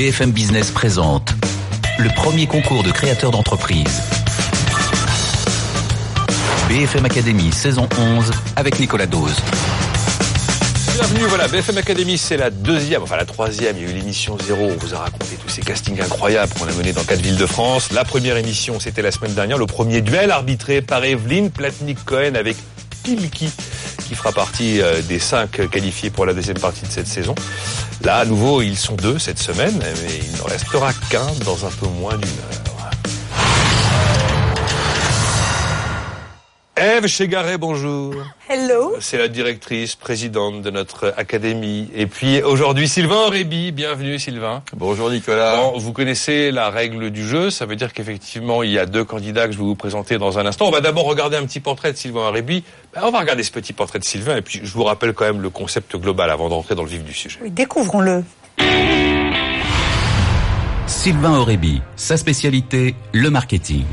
BFM Business présente le premier concours de créateurs d'entreprise. BFM Academy saison 11 avec Nicolas Dose. Bienvenue, voilà, BFM Academy, c'est la deuxième, enfin la troisième. Il y a eu l'émission Zéro, on vous a raconté tous ces castings incroyables qu'on a menés dans quatre villes de France. La première émission, c'était la semaine dernière, le premier duel arbitré par Evelyne Platnik-Cohen avec Pilki, qui fera partie euh, des cinq qualifiés pour la deuxième partie de cette saison. Là, à nouveau, ils sont deux cette semaine, mais il ne restera qu'un dans un peu moins d'une heure. Ève Chegaret, bonjour. Hello. C'est la directrice, présidente de notre académie. Et puis aujourd'hui, Sylvain Aurébi. Bienvenue, Sylvain. Bonjour, Nicolas. Bon, vous connaissez la règle du jeu. Ça veut dire qu'effectivement, il y a deux candidats que je vais vous présenter dans un instant. On va d'abord regarder un petit portrait de Sylvain Aurébi. Ben, on va regarder ce petit portrait de Sylvain. Et puis, je vous rappelle quand même le concept global avant d'entrer dans le vif du sujet. Oui, découvrons-le. Sylvain Aurébi, sa spécialité, le marketing.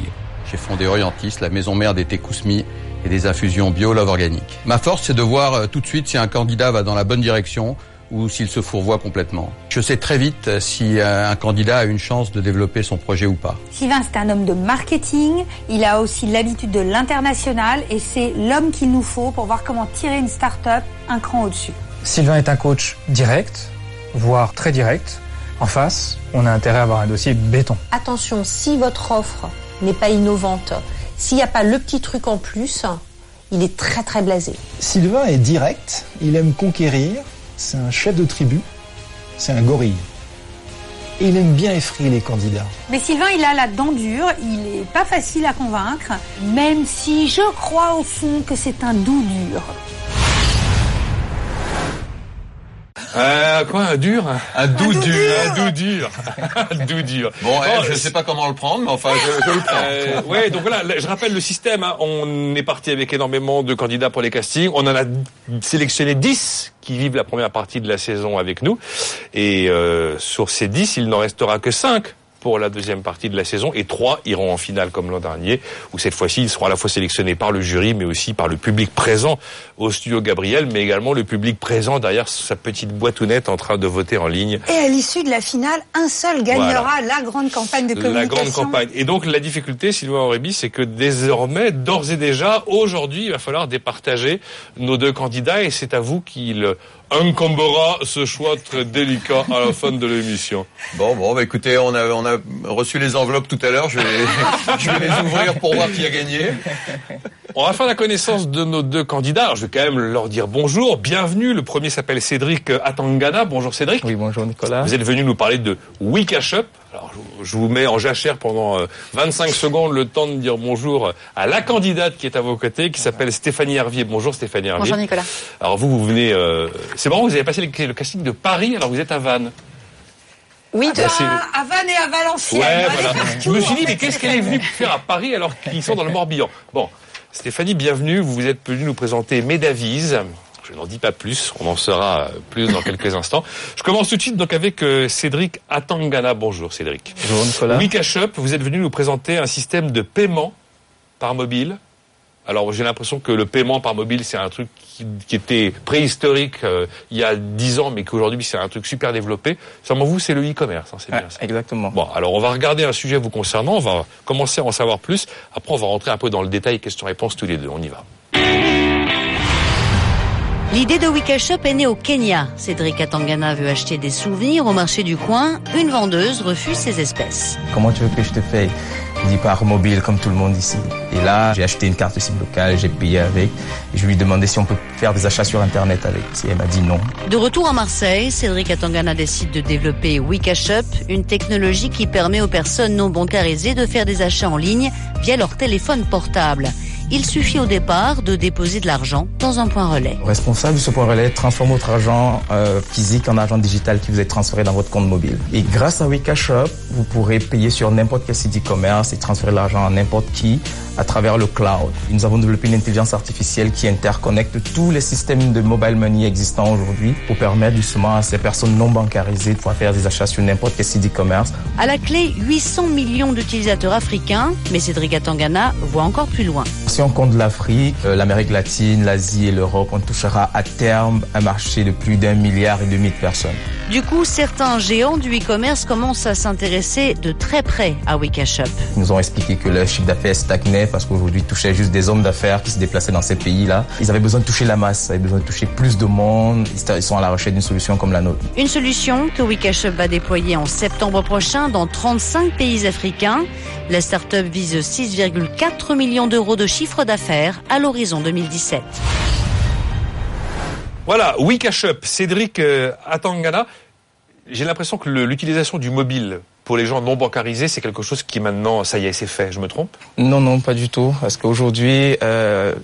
J'ai fondé Orientis, la maison mère des Tekousmi et des infusions bio love organique. Ma force, c'est de voir euh, tout de suite si un candidat va dans la bonne direction ou s'il se fourvoie complètement. Je sais très vite euh, si euh, un candidat a une chance de développer son projet ou pas. Sylvain, c'est un homme de marketing. Il a aussi l'habitude de l'international et c'est l'homme qu'il nous faut pour voir comment tirer une start-up un cran au-dessus. Sylvain est un coach direct, voire très direct. En face, on a intérêt à avoir un dossier béton. Attention, si votre offre n'est pas innovante, s'il n'y a pas le petit truc en plus, il est très très blasé. Sylvain est direct, il aime conquérir, c'est un chef de tribu, c'est un gorille. Et il aime bien effrayer les candidats. Mais Sylvain, il a la dent dure, il est pas facile à convaincre, même si je crois au fond que c'est un doux dur. Euh, quoi, un dur? Un doux dur. Un doux dur. un doux dur. Bon, eh, je ne sais pas comment le prendre, mais enfin, je, je le prends. Euh, ouais, donc voilà, là, je rappelle le système. hein. On est parti avec énormément de candidats pour les castings. On en a sélectionné 10 qui vivent la première partie de la saison avec nous. Et euh, sur ces 10, il n'en restera que 5 pour la deuxième partie de la saison et trois iront en finale comme l'an dernier où cette fois-ci ils seront à la fois sélectionnés par le jury mais aussi par le public présent au studio Gabriel mais également le public présent derrière sa petite boîtounette en train de voter en ligne Et à l'issue de la finale, un seul gagnera la grande campagne de communication. la grande campagne. Et donc la difficulté, Sylvain Aurébi, c'est que désormais, d'ores et déjà, aujourd'hui, il va falloir départager nos deux candidats et c'est à vous qu'il incombera ce choix très délicat à la fin de l'émission. Bon, bon, bah, écoutez, on a, on a reçu les enveloppes tout à l'heure. Je je vais les ouvrir pour voir qui a gagné. On va faire la connaissance de nos deux candidats. Alors, je vais quand même leur dire bonjour, bienvenue. Le premier s'appelle Cédric Atangana. Bonjour Cédric. Oui, bonjour Nicolas. Vous êtes venu nous parler de Wikash Up. Alors, je- vous mets en jachère pendant euh, 25 secondes le temps de dire bonjour à la candidate qui est à vos côtés, qui s'appelle Stéphanie Hervier. Bonjour Stéphanie Hervier. Bonjour Nicolas. Alors vous, vous venez... euh, C'est marrant, vous avez passé le, le casting de Paris, alors vous êtes à Vannes. Oui, Ah, à Vannes et à Valenciennes. Ouais, voilà. partout. Je me suis dit, mais qu'est-ce qu'elle est venue faire à Paris alors qu'ils sont dans le Morbihan? Bon, Stéphanie, bienvenue. Vous êtes venue nous présenter Médavise. Je n'en dis pas plus, on en saura plus dans quelques instants. Je commence tout de suite donc avec euh, Cédric Atangana. Bonjour Cédric. Bonjour Nicolas. Vous êtes venu nous présenter un système de paiement par mobile. Alors j'ai l'impression que le paiement par mobile c'est un truc qui, qui était préhistorique euh, il y a 10 ans mais qu'aujourd'hui c'est un truc super développé. Selon vous c'est le e-commerce, hein, c'est bien ça. exactement. Bon, alors on va regarder un sujet vous concernant, on va commencer à en savoir plus. Après, on va rentrer un peu dans le détail, questions-réponses tous les deux. On y va. L'idée de Wikash Shop est née au Kenya. Cédric Atangana veut acheter des souvenirs au marché du coin. Une vendeuse refuse ses espèces. Comment tu veux que je te paye? Par mobile comme tout le monde ici. Et là, j'ai acheté une carte SIM locale, j'ai payé avec. Et je lui ai demandé si on peut faire des achats sur Internet avec. Et elle m'a dit non. De retour à Marseille, Cédric Atangana décide de développer Wikash Shop, une technologie qui permet aux personnes non bancarisées de faire des achats en ligne via leur téléphone portable. Il suffit au départ de déposer de l'argent dans un point relais. Le responsable de ce point relais transforme votre argent euh, physique en argent digital qui vous est transféré dans votre compte mobile. Et grâce à Wikashop, vous pourrez payer sur n'importe quel site e-commerce et transférer l'argent à n'importe qui à travers le cloud. Nous avons développé une intelligence artificielle qui interconnecte tous les systèmes de mobile money existants aujourd'hui pour permettre justement à ces personnes non bancarisées de pouvoir faire des achats sur n'importe quel site e-commerce. À la clé, 800 millions d'utilisateurs africains, mais Cédric Atangana voit encore plus loin. Si on compte l'Afrique, euh, l'Amérique latine, l'Asie et l'Europe, on touchera à terme un marché de plus d'un milliard et demi de personnes. Du coup, certains géants du e-commerce commencent à s'intéresser de très près à Wikashop. Ils nous ont expliqué que leur chiffre d'affaires stagnait parce qu'aujourd'hui, ils touchaient juste des hommes d'affaires qui se déplaçaient dans ces pays-là. Ils avaient besoin de toucher la masse, ils avaient besoin de toucher plus de monde. Ils sont à la recherche d'une solution comme la nôtre. Une solution que Wikashop va déployer en septembre prochain dans 35 pays africains. La start-up vise 6,4 millions d'euros de chiffre d'affaires à l'horizon 2017. Voilà, Wikashop, Cédric euh, Atangana. J'ai l'impression que l'utilisation du mobile pour les gens non bancarisés, c'est quelque chose qui maintenant, ça y est, c'est fait. Je me trompe? Non, non, pas du tout. Parce qu'aujourd'hui, euh,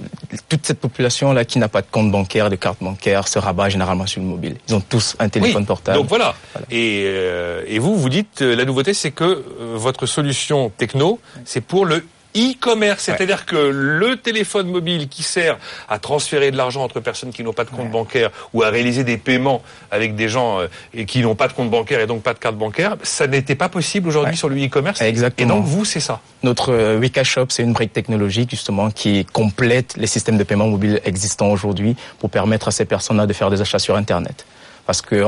toute cette population-là qui n'a pas de compte bancaire, de carte bancaire, se rabat généralement sur le mobile. Ils ont tous un téléphone portable. Donc voilà. Et, euh, et vous, vous dites, la nouveauté, c'est que euh, votre solution techno, c'est pour le e-commerce, c'est-à-dire que le téléphone mobile qui sert à transférer de l'argent entre personnes qui n'ont pas de compte bancaire ou à réaliser des paiements avec des gens euh, qui n'ont pas de compte bancaire et donc pas de carte bancaire, ça n'était pas possible aujourd'hui sur le e-commerce. Exactement. Et donc vous, c'est ça. Notre euh, Wikashop, c'est une brique technologique justement qui complète les systèmes de paiement mobile existants aujourd'hui pour permettre à ces personnes-là de faire des achats sur Internet parce que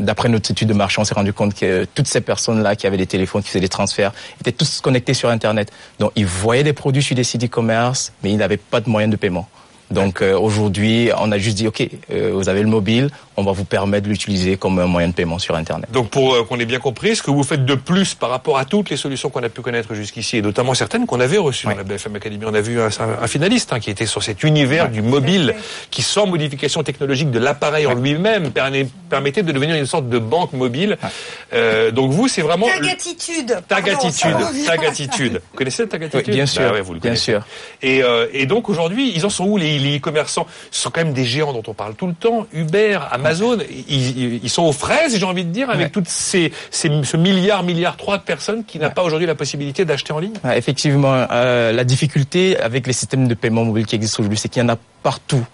d'après notre étude de marché, on s'est rendu compte que toutes ces personnes-là qui avaient des téléphones, qui faisaient des transferts, étaient tous connectés sur Internet. Donc, ils voyaient des produits sur des sites e-commerce, mais ils n'avaient pas de moyens de paiement. Donc euh, aujourd'hui, on a juste dit, OK, euh, vous avez le mobile, on va vous permettre de l'utiliser comme un moyen de paiement sur Internet. Donc pour euh, qu'on ait bien compris, ce que vous faites de plus par rapport à toutes les solutions qu'on a pu connaître jusqu'ici, et notamment certaines qu'on avait reçues dans la BFM Academy, on a vu un, un finaliste hein, qui était sur cet univers du mobile, qui sans modification technologique de l'appareil en lui-même permettait de devenir une sorte de banque mobile. donc vous, c'est vraiment... Tagatitude. Tagatitude. Tagatitude. Vous connaissez Tagatitude Bien sûr. Bah vous le bien sûr. Et, et donc aujourd'hui, ils en sont où les les e-commerçants? Sont quand même des géants dont on parle tout le temps. Uber, Amazon, ils, sont aux fraises, j'ai envie de dire, avec toutes ces, ce milliard, milliard trois de personnes qui n'ont pas aujourd'hui la possibilité d'acheter en ligne. effectivement, euh, la difficulté avec les systèmes de paiement mobile qui existent aujourd'hui, c'est qu'il y en a partout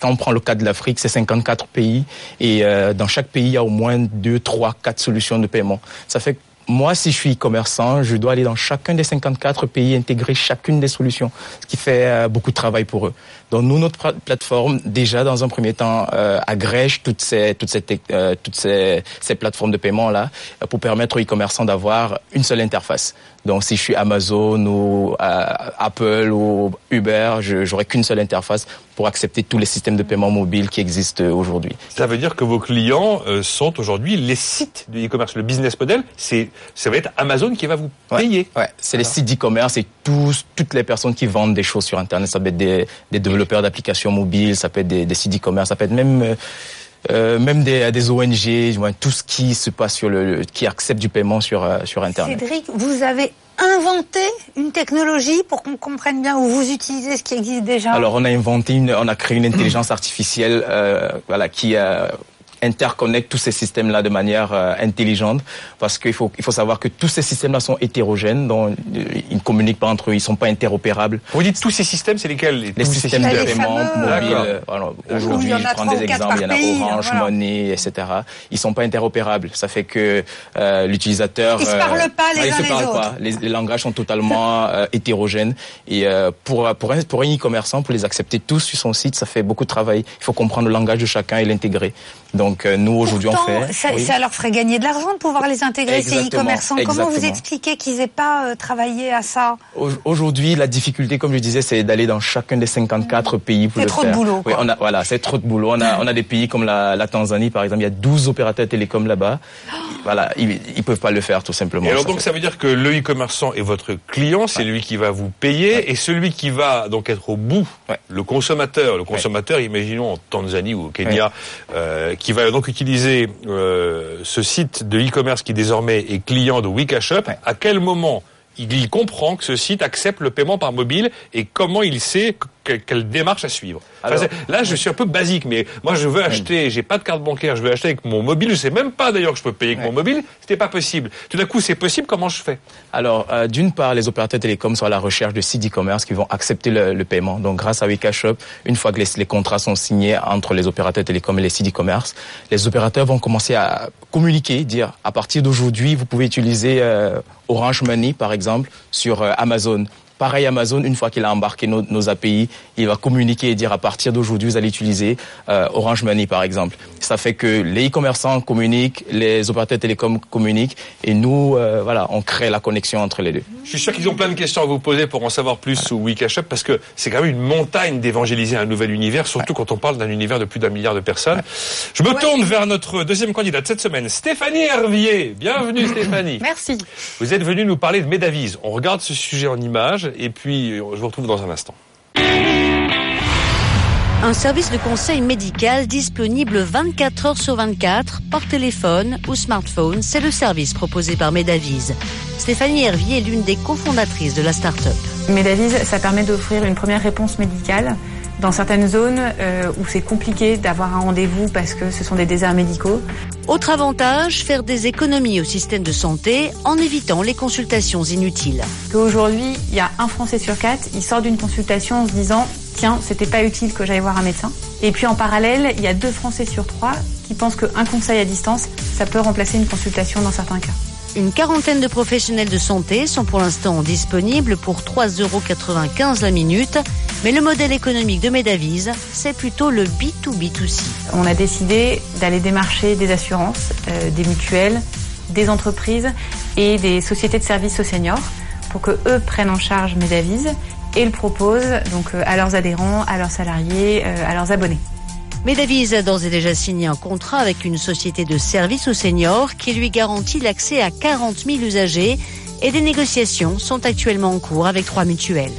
quand on prend le cas de l'Afrique, c'est 54 pays et euh, dans chaque pays, il y a au moins 2, 3, 4 solutions de paiement. Ça fait moi, si je suis commerçant, je dois aller dans chacun des 54 pays, intégrer chacune des solutions, ce qui fait euh, beaucoup de travail pour eux. Donc nous, notre plateforme, déjà dans un premier temps, euh, agrège toutes ces toutes ces euh, toutes ces, ces plateformes de paiement là pour permettre aux e-commerçants d'avoir une seule interface. Donc si je suis Amazon ou euh, Apple ou Uber, j'aurai qu'une seule interface pour accepter tous les systèmes de paiement mobile qui existent aujourd'hui. Ça veut dire que vos clients euh, sont aujourd'hui les sites de e-commerce. Le business model, c'est ça va être Amazon qui va vous payer. Ouais, c'est les sites d'e-commerce et tous toutes les personnes qui vendent des choses sur Internet. Ça peut être des, des développeurs d'applications mobiles, ça peut être des, des sites d'e-commerce, ça peut être même euh, euh, même des, des ONG, tout ce qui se passe sur le, qui accepte du paiement sur euh, sur Internet. Cédric, vous avez inventé une technologie pour qu'on comprenne bien où vous utilisez ce qui existe déjà? Alors on a inventé une, on a créé une intelligence artificielle, euh, voilà, qui a interconnecte tous ces systèmes-là de manière euh, intelligente, parce qu'il faut, il faut savoir que tous ces systèmes-là sont hétérogènes, donc euh, ils ne communiquent pas entre eux, ils sont pas interopérables. Vous dites tous ces systèmes, c'est lesquels Les, systèmes de paiement mobiles. Aujourd'hui, je prends des exemples, il y en a Orange, Money, etc. Ils sont pas interopérables. Ça fait que euh, l'utilisateur... Ils se parlent pas les uns se parlent Pas. Les, langages sont totalement hétérogènes. Et pour, pour un, pour un e-commerçant, pour les accepter tous sur son site, ça fait beaucoup de travail. Il faut comprendre le langage de chacun et l'intégrer. Donc euh, nous aujourd'hui on fait. Ça, ça, leur ferait gagner de l'argent de pouvoir les intégrer ces e-commerçants. Comment vous expliquez qu'ils n'aient pas euh, travaillé à ça Aujourd'hui la difficulté comme je disais c'est d'aller dans chacun des 54 pays pour le faire. C'est trop de boulot. Oui, on a, voilà c'est trop de boulot. On a, on a des pays comme la, la, Tanzanie par exemple il y a 12 opérateurs télécoms là-bas. voilà ils, ils peuvent pas le faire tout simplement. Et alors donc ça veut dire que le e-commerçant est votre client, c'est lui qui va vous payer et celui qui va donc être au bout, le consommateur, le consommateur imaginons en Tanzanie ou au Kenya. Euh, qui va donc utiliser euh, ce site de e-commerce qui désormais est client de Wikashop, à quel moment il comprend que ce site accepte le paiement par mobile et comment il sait quelle démarche à suivre. là, je suis un peu basique, mais moi, je veux acheter, j'ai pas de carte bancaire, je veux acheter avec mon mobile. Je sais même pas d'ailleurs que je peux payer avec mon mobile. C'était pas possible. Tout d'un coup, c'est possible. Comment je fais? Alors, euh, d'une part, les opérateurs télécoms sont à la recherche de sites e-commerce qui vont accepter le, paiement. Donc, grâce à Wikashop, une fois que les, contrats sont signés entre les opérateurs télécoms et les sites e-commerce, les opérateurs vont commencer à communiquer, dire à partir d'aujourd'hui, vous pouvez utiliser euh, Orange Money, par exemple, sur euh, Amazon Pareil, Amazon, une fois qu'il a embarqué nos, nos, API, il va communiquer et dire à partir d'aujourd'hui, vous allez utiliser euh, Orange Money, par exemple. Ça fait que les e-commerçants communiquent, les opérateurs télécoms communiquent, et nous, euh, voilà, on crée la connexion entre les deux. Je suis sûr qu'ils ont plein de questions à vous poser pour en savoir plus voilà. sur Wikashop, parce que c'est quand même une montagne d'évangéliser un nouvel univers, surtout ouais. quand on parle d'un univers de plus d'un milliard de personnes. Ouais. Je me tourne vers notre deuxième candidate cette semaine, Stéphanie Hervier. Bienvenue Stéphanie. Merci. Vous êtes venue nous parler de Medavise. On regarde ce sujet en images et puis je vous retrouve dans un instant. Un service de conseil médical disponible 24 heures sur 24 par téléphone ou smartphone, c'est le service proposé par Medavise. Stéphanie Hervier est l'une des cofondatrices de la start-up. Medavise, ça permet d'offrir une première réponse médicale dans certaines zones euh, où c'est compliqué d'avoir un rendez-vous parce que ce sont des déserts médicaux. Autre avantage, faire des économies au système de santé en évitant les consultations inutiles. Aujourd'hui, il y a un Français sur quatre, il sort d'une consultation en se disant tiens, c'était pas utile que j'aille voir un médecin. Et puis en parallèle, il y a deux Français sur trois qui pensent qu'un conseil à distance, ça peut remplacer une consultation dans certains cas. Une quarantaine de professionnels de santé sont pour l'instant disponibles pour 3,95 euros la minute, mais le modèle économique de Medavise, c'est plutôt le B2B2C. On a décidé d'aller démarcher des assurances, euh, des mutuelles, des entreprises et des sociétés de services aux seniors pour que eux prennent en charge Medavise et le proposent donc euh, à leurs adhérents, à leurs salariés, euh, à leurs abonnés. Medavise a d'ores et déjà signé un contrat avec une société de services aux seniors qui lui garantit l'accès à 40 000 usagers et des négociations sont actuellement en cours avec trois mutuelles.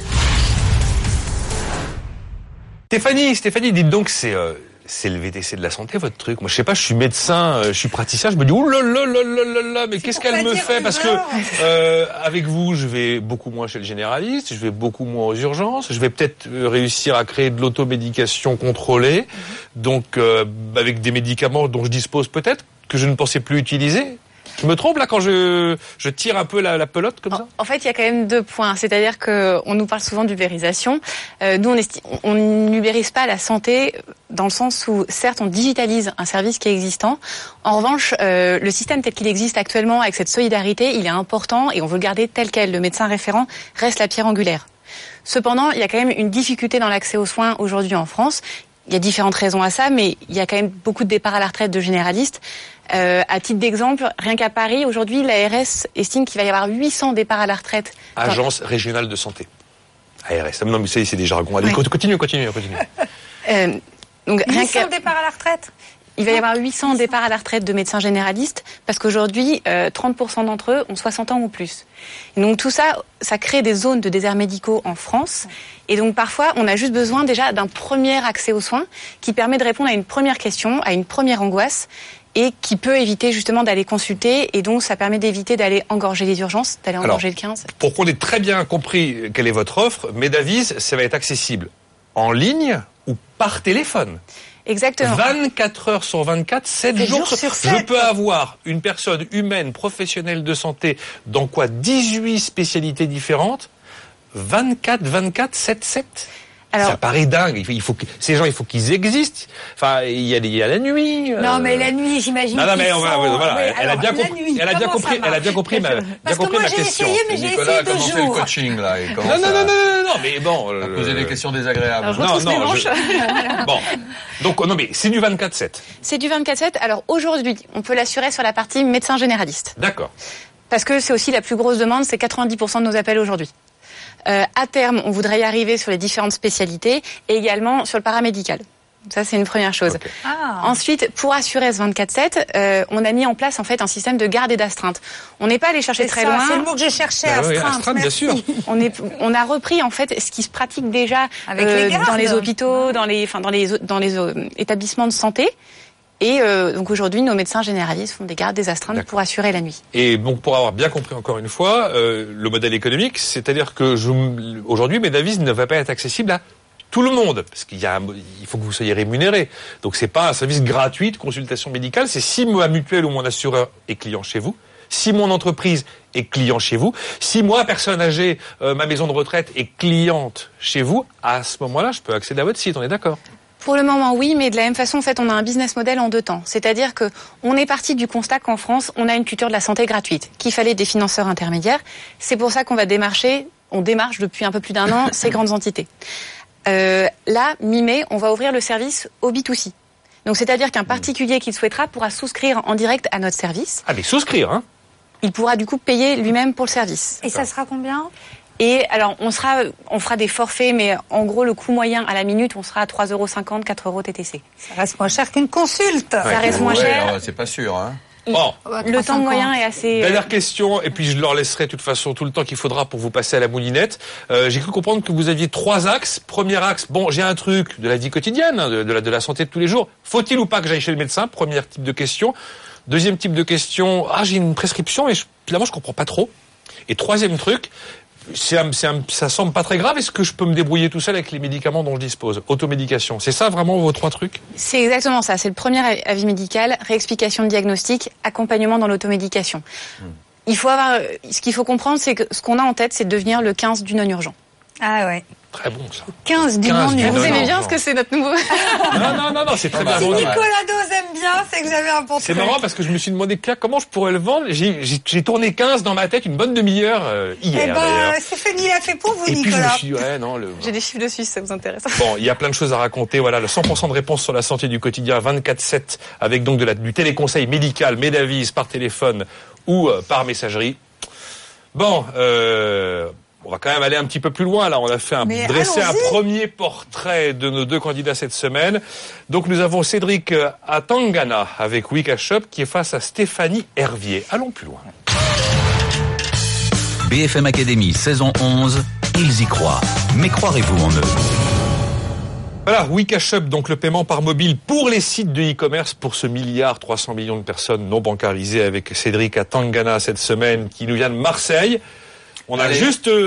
Stéphanie, Stéphanie, dites donc, c'est euh, c'est le VTC de la santé, votre truc. Moi, je sais pas, je suis médecin, euh, je suis praticien, je me dis, ouh là là là là là là, mais qu'est-ce qu'elle me fait? Parce que euh, avec vous, je vais beaucoup moins chez le généraliste, je vais beaucoup moins aux urgences, je vais peut-être réussir à créer de l'automédication contrôlée, donc euh, avec des médicaments dont je dispose peut-être que je ne pensais plus utiliser. Je me trompe là quand je, je tire un peu la, la pelote comme ça? En fait, il y a quand même deux points. C'est-à-dire qu'on nous parle souvent d'ubérisation. Euh, nous, on n'ubérise pas la santé dans le sens où, certes, on digitalise un service qui est existant. En revanche, euh, le système tel qu'il existe actuellement, avec cette solidarité, il est important et on veut le garder tel quel. Le médecin référent reste la pierre angulaire. Cependant, il y a quand même une difficulté dans l'accès aux soins aujourd'hui en France. Il y a différentes raisons à ça, mais il y a quand même beaucoup de départs à la retraite de généralistes. Euh, à titre d'exemple, rien qu'à Paris, aujourd'hui, l'ARS estime qu'il va y avoir 800 départs à la retraite. Agence régionale de santé. ARS. Non, mais c'est des jargons. Allez, oui. continue, continue, continue. euh, donc, 800 départs à la retraite? Il va y avoir 800 départs à la retraite de médecins généralistes parce qu'aujourd'hui, euh, 30% d'entre eux ont 60 ans ou plus. Et donc tout ça, ça crée des zones de déserts médicaux en France. Et donc parfois, on a juste besoin déjà d'un premier accès aux soins qui permet de répondre à une première question, à une première angoisse et qui peut éviter justement d'aller consulter et donc ça permet d'éviter d'aller engorger les urgences, d'aller engorger Alors, le 15. Pour qu'on ait très bien compris quelle est votre offre, Medavis, ça va être accessible en ligne ou par téléphone. Exactement. 24 heures sur 24, 7 jours, jours sur 7. Je peux avoir une personne humaine, professionnelle de santé, dans quoi 18 spécialités différentes, 24, 24, 7, 7 Alors, ça paraît dingue. Il faut, il faut que, ces gens, il faut qu'ils existent. Enfin, il y a, il y a la nuit. Non, mais la nuit, j'imagine. Non, non, mais on va- sont- voilà, Oui, elle a bien compris. nuit, Elle a bien compris. Elle a bien compris ma, bien Parce que compris moi, j'ai question. essayé, mais j'ai essayé deux le coaching là. Non, non, non, non, non, non, mais bon. euh, poser des questions désagréables. Alors, je Non, non, je- Bon. Donc, non, mais c'est du 24-7. C'est du 24-7. Alors aujourd'hui, on peut l'assurer sur la partie médecin généraliste. D'accord. Parce que c'est aussi la plus grosse demande, c'est 90% de nos appels aujourd'hui. Euh, à terme, on voudrait y arriver sur les différentes spécialités et également sur le paramédical. Ça, c'est une première chose. Ah. Ensuite, pour assurer ce 24-7, euh, on a mis en place en fait un système de garde et d'astreinte. On n'est pas allé chercher très ça, loin. C'est le mot que je cherchais, Bah oui, astreinte. bien sûr. On, est, on a repris en fait ce qui se pratique déjà Avec les gardes. dans les hôpitaux, dans les, enfin, dans les, dans les euh, établissements de santé. Et euh, donc aujourd'hui, nos médecins généralistes font des gardes, des astreintes pour assurer la nuit. Et donc, pour avoir bien compris encore une fois, euh, le modèle économique, c'est-à-dire que aujourd'hui, Medavis ne va pas être accessible à tout le monde, parce qu'il y a, un- il faut que vous soyez rémunéré. Donc, c'est pas un service gratuit de consultation médicale. C'est si ma mutuelle ou mon assureur est client chez vous, si mon entreprise est client chez vous, si moi, personne âgée, euh, ma maison de retraite est cliente chez vous, à ce moment-là, je peux accéder à votre site. On est d'accord? Pour le moment, oui, mais de la même façon, en fait, on a un business model en deux temps. C'est-à-dire que on est parti du constat qu'en France, on a une culture de la santé gratuite, qu'il fallait des financeurs intermédiaires. C'est pour ça qu'on va démarcher on démarche depuis un peu plus d'un an ces grandes entités. Euh, là, mi-mai, on va ouvrir le service au B2C. Donc, c'est-à-dire qu'un particulier qui le souhaitera pourra souscrire en direct à notre service. Ah, mais souscrire, hein Il pourra du coup payer lui-même pour le service. Et ça sera combien? Et alors, on sera, on fera des forfaits, mais en gros, le coût moyen à la minute, on sera à 3,50 4 euros TTC. Ça reste moins cher qu'une consulte. Ça reste moins Ouais, cher. C'est pas sûr. Hein. Bon, Le temps moyen est assez. euh, Dernière question, et puis je leur laisserai de toute façon tout le temps qu'il faudra pour vous passer à la moulinette. Euh, j'ai cru comprendre que vous aviez trois axes. Premier axe, bon, j'ai un truc de la vie quotidienne, hein, de, de la, de la santé de tous les jours. Faut-il ou pas que j'aille chez le médecin? Premier type de question. Deuxième type de question, ah, j'ai une prescription, mais je, finalement, je comprends pas trop. Et troisième truc, un- c'est un- ça semble pas très grave. Est-ce que je peux me débrouiller tout seul avec les médicaments dont je dispose? Automédication. C'est ça vraiment vos trois trucs? C'est exactement ça. C'est le premier avis médical, réexplication de diagnostic, accompagnement dans l'automédication. Il faut avoir, ce qu'il faut comprendre, c'est que ce qu'on a en tête, c'est de devenir le 15 du non-urgent. Ah ouais. Très bon ça. 15 du 15 du non-urgent. Vous aimez bien ce que c'est notre nouveau Non, non, non, non, c'est très bah, bien mal. Nicolas Dose aime bien, c'est que vous avez un bon C'est marrant parce que je me suis demandé comment je pourrais le vendre. J'ai- tourné 15 dans ma tête une bonne demi-heure euh, Eh hier d'ailleurs. ben, Stéphanie l'a fait pour vous, Et puis je me Nicolas. suis dit ouais non le. J'ai des chiffres de Suisse, ça vous intéresse Bon, il y a plein de choses à raconter. Voilà, le 100% de réponse sur la santé du quotidien 24/7 avec donc de la, du téléconseil médical, Médavise par téléphone ou euh, par messagerie. Bon, euh, on va quand même aller un petit peu plus loin. Là, on a fait un, Mais dressé un premier portrait de nos deux candidats cette semaine. Donc nous avons Cédric euh, Atangana avec Wika Shop qui est face à Stéphanie Hervier. Allons plus loin. BFM Academy, saison 11, ils y croient. Mais croirez-vous en eux? Voilà, Wikashop, donc le paiement par mobile pour les sites de e-commerce pour ce milliard 300 millions de personnes non bancarisées avec Cédric Atangana cette semaine qui nous vient de Marseille. On a Allez. juste, euh,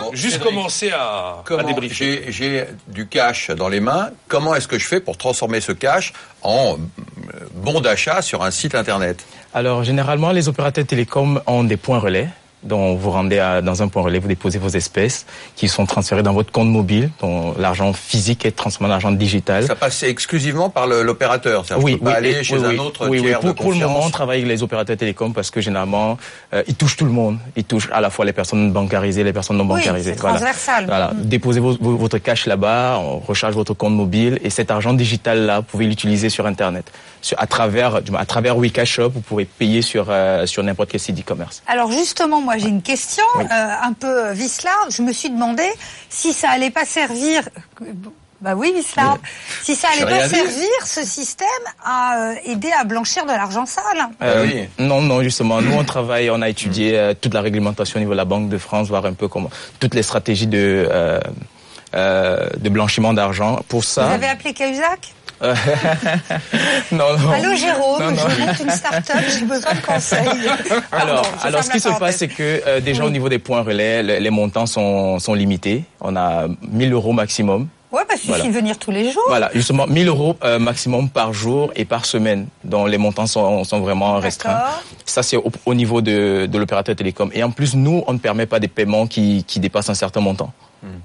Bon, juste commencé à, à débriefer. j'ai, j'ai du cash dans les mains. Comment est-ce que je fais pour transformer ce cash en euh, bon d'achat sur un site internet? Alors, généralement, les opérateurs télécoms ont des points relais. Dont vous rendez à- dans un point relais, vous déposez vos espèces qui sont transférées dans votre compte mobile, dont l'argent physique est transformé en argent digital. Ça passe exclusivement par l'opérateur. C'est-à-dire, Oui, pas oui, aller oui, chez oui, un autre Oui, oui. tiers Pour, de pour le moment, on travaille avec les opérateurs télécoms parce que généralement, euh, ils touchent tout le monde. Ils touchent à la fois les personnes bancarisées, les personnes non Oui, bancarisées. c'est transversal. Voilà. Mm. Déposez vo- vo- votre cash là-bas, on recharge votre compte mobile et cet argent digital là, vous pouvez l'utiliser sur Internet. Sur, à travers, à travers Wikashop, vous pouvez payer sur euh, sur n'importe quel site e-commerce. Alors justement, moi j'ai une question euh, un peu euh, vicelard. Je me suis demandé si ça allait pas servir. Bah oui, vicelard. Si ça allait pas servir ce système à euh, aider à blanchir de l'argent sale. Euh, oui. Non, non, justement, nous on travaille, on a étudié euh, toute la réglementation au niveau de la Banque de France, voir un peu comment toutes les stratégies de euh, euh, de blanchiment d'argent. Pour ça, Vous avez appelé Cahuzac? non, non. Allô Jérôme, Non, non. je monte une start-up, j'ai besoin de conseils. Alors, Pardon, alors ce qui se passe, c'est que euh, déjà au niveau des points relais, le- les montants sont, sont limités. On a 1000 euros maximum. Ouais, bah, il suffit Voilà. de venir tous les jours. Voilà, justement 1000 euros euh, maximum par jour et par semaine, dont les montants sont, sont vraiment restreints. Ça, c'est au, au niveau de, de l'opérateur télécom. Et en plus, nous, on ne permet pas des paiements qui, qui dépassent un certain montant.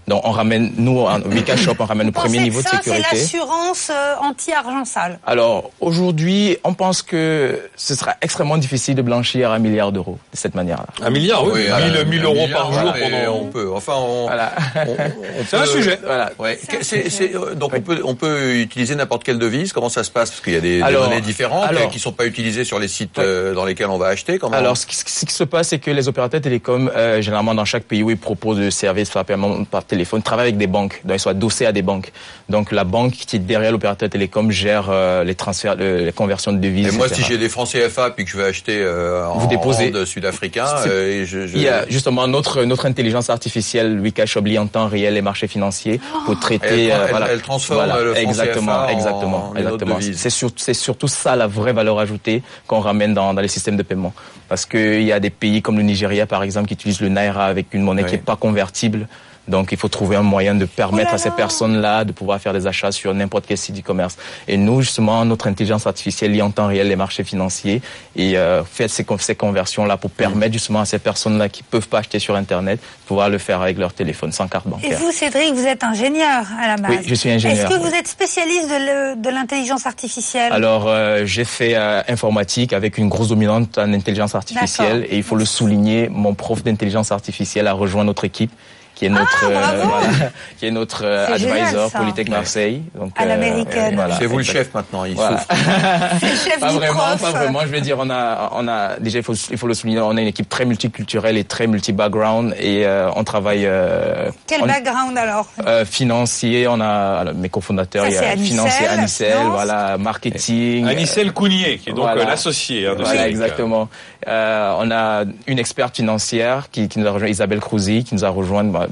Donc, on ramène, nous, en Shop, on ramène le Vous premier niveau que de ça, c'est sécurité. l'assurance euh, anti-argent sale. Alors, aujourd'hui, on pense que ce sera extrêmement difficile de blanchir un milliard d'euros de cette manière-là. Un milliard, oui, Oui, 1000 un- 1000 un euros milliard, par jour et pendant. On peut. Enfin, on, Voilà. on- on C'est un peut- sujet. voilà. Ouais. C'est un C'est- sujet. c'est- donc on peut on peut utiliser n'importe quelle devise. Comment ça se passe? Parce qu'il y a des, des Alors, données différentes alors- qui sont pas utilisées sur les sites Ouais. euh, dans lesquels on va acheter. Comment Alors, ce qui, ce qui se passe, c'est que les opérateurs télécoms, euh, généralement dans chaque pays où ils proposent de services par paiement par téléphone, travaillent avec des banques. Donc, ils sont adossés à des banques. Donc, la banque qui est derrière l'opérateur télécom gère euh, les transferts, le- les conversions de devises. Et moi, etc. si j'ai des francs CFA puis que je veux acheter euh, en Vous déposez. sud-africain, euh, et je, je- Il y a justement notre notre intelligence artificielle, Wikash oblie en temps réel les marchés financiers pour traiter. Elle- elle- elle transforme le franc exactement, CFA en- exactement, en exactement. C'est sur- c'est surtout ça la vraie valeur ajoutée qu'on ramène dans, dans les systèmes de paiement, parce qu'il y a des pays comme le Nigeria par exemple qui utilisent le naira avec une monnaie Oui. qui est pas convertible. Donc, il faut trouver un moyen de permettre Oh à ces personnes-là de pouvoir faire des achats sur n'importe quel site e-commerce. Et nous, justement, notre intelligence artificielle lit en temps réel les marchés financiers et euh, fait ces, con- ces conversions-là pour permettre justement à ces personnes-là qui peuvent pas acheter sur Internet de pouvoir le faire avec leur téléphone sans carte Et bancaire. vous, Cédric, vous êtes ingénieur à la base. Oui, je suis ingénieur, Est-ce que oui. vous êtes spécialiste de l'intelligence artificielle? Alors, euh, j'ai fait euh, informatique avec une grosse dominante en intelligence artificielle et il faut le souligner, mon prof d'intelligence artificielle a rejoint notre équipe qui est notre Ah, voilà, qui est notre euh, advisor. Polytech Marseille donc À l'américaine. voilà, C'est vous le chef maintenant, il Voilà. souffle. C'est le chef pas du vraiment, prof. pas vraiment. Je vais dire, on a, on a déjà il faut, il faut le souligner, on a une équipe très multiculturelle et très multi-background et euh, on travaille. Euh, Quel on- background alors? euh, financier, on a alors, mes cofondateurs, Ça, il y c'est a Anicel, financier Anicel, finance. voilà, marketing. Anicel Cougnier, qui est donc Voilà. euh, l'associé hein, de Voilà, exactement. Euh, on a une experte financière qui, qui nous a rejoint, Isabelle Crouzy, qui nous a rejoint bah,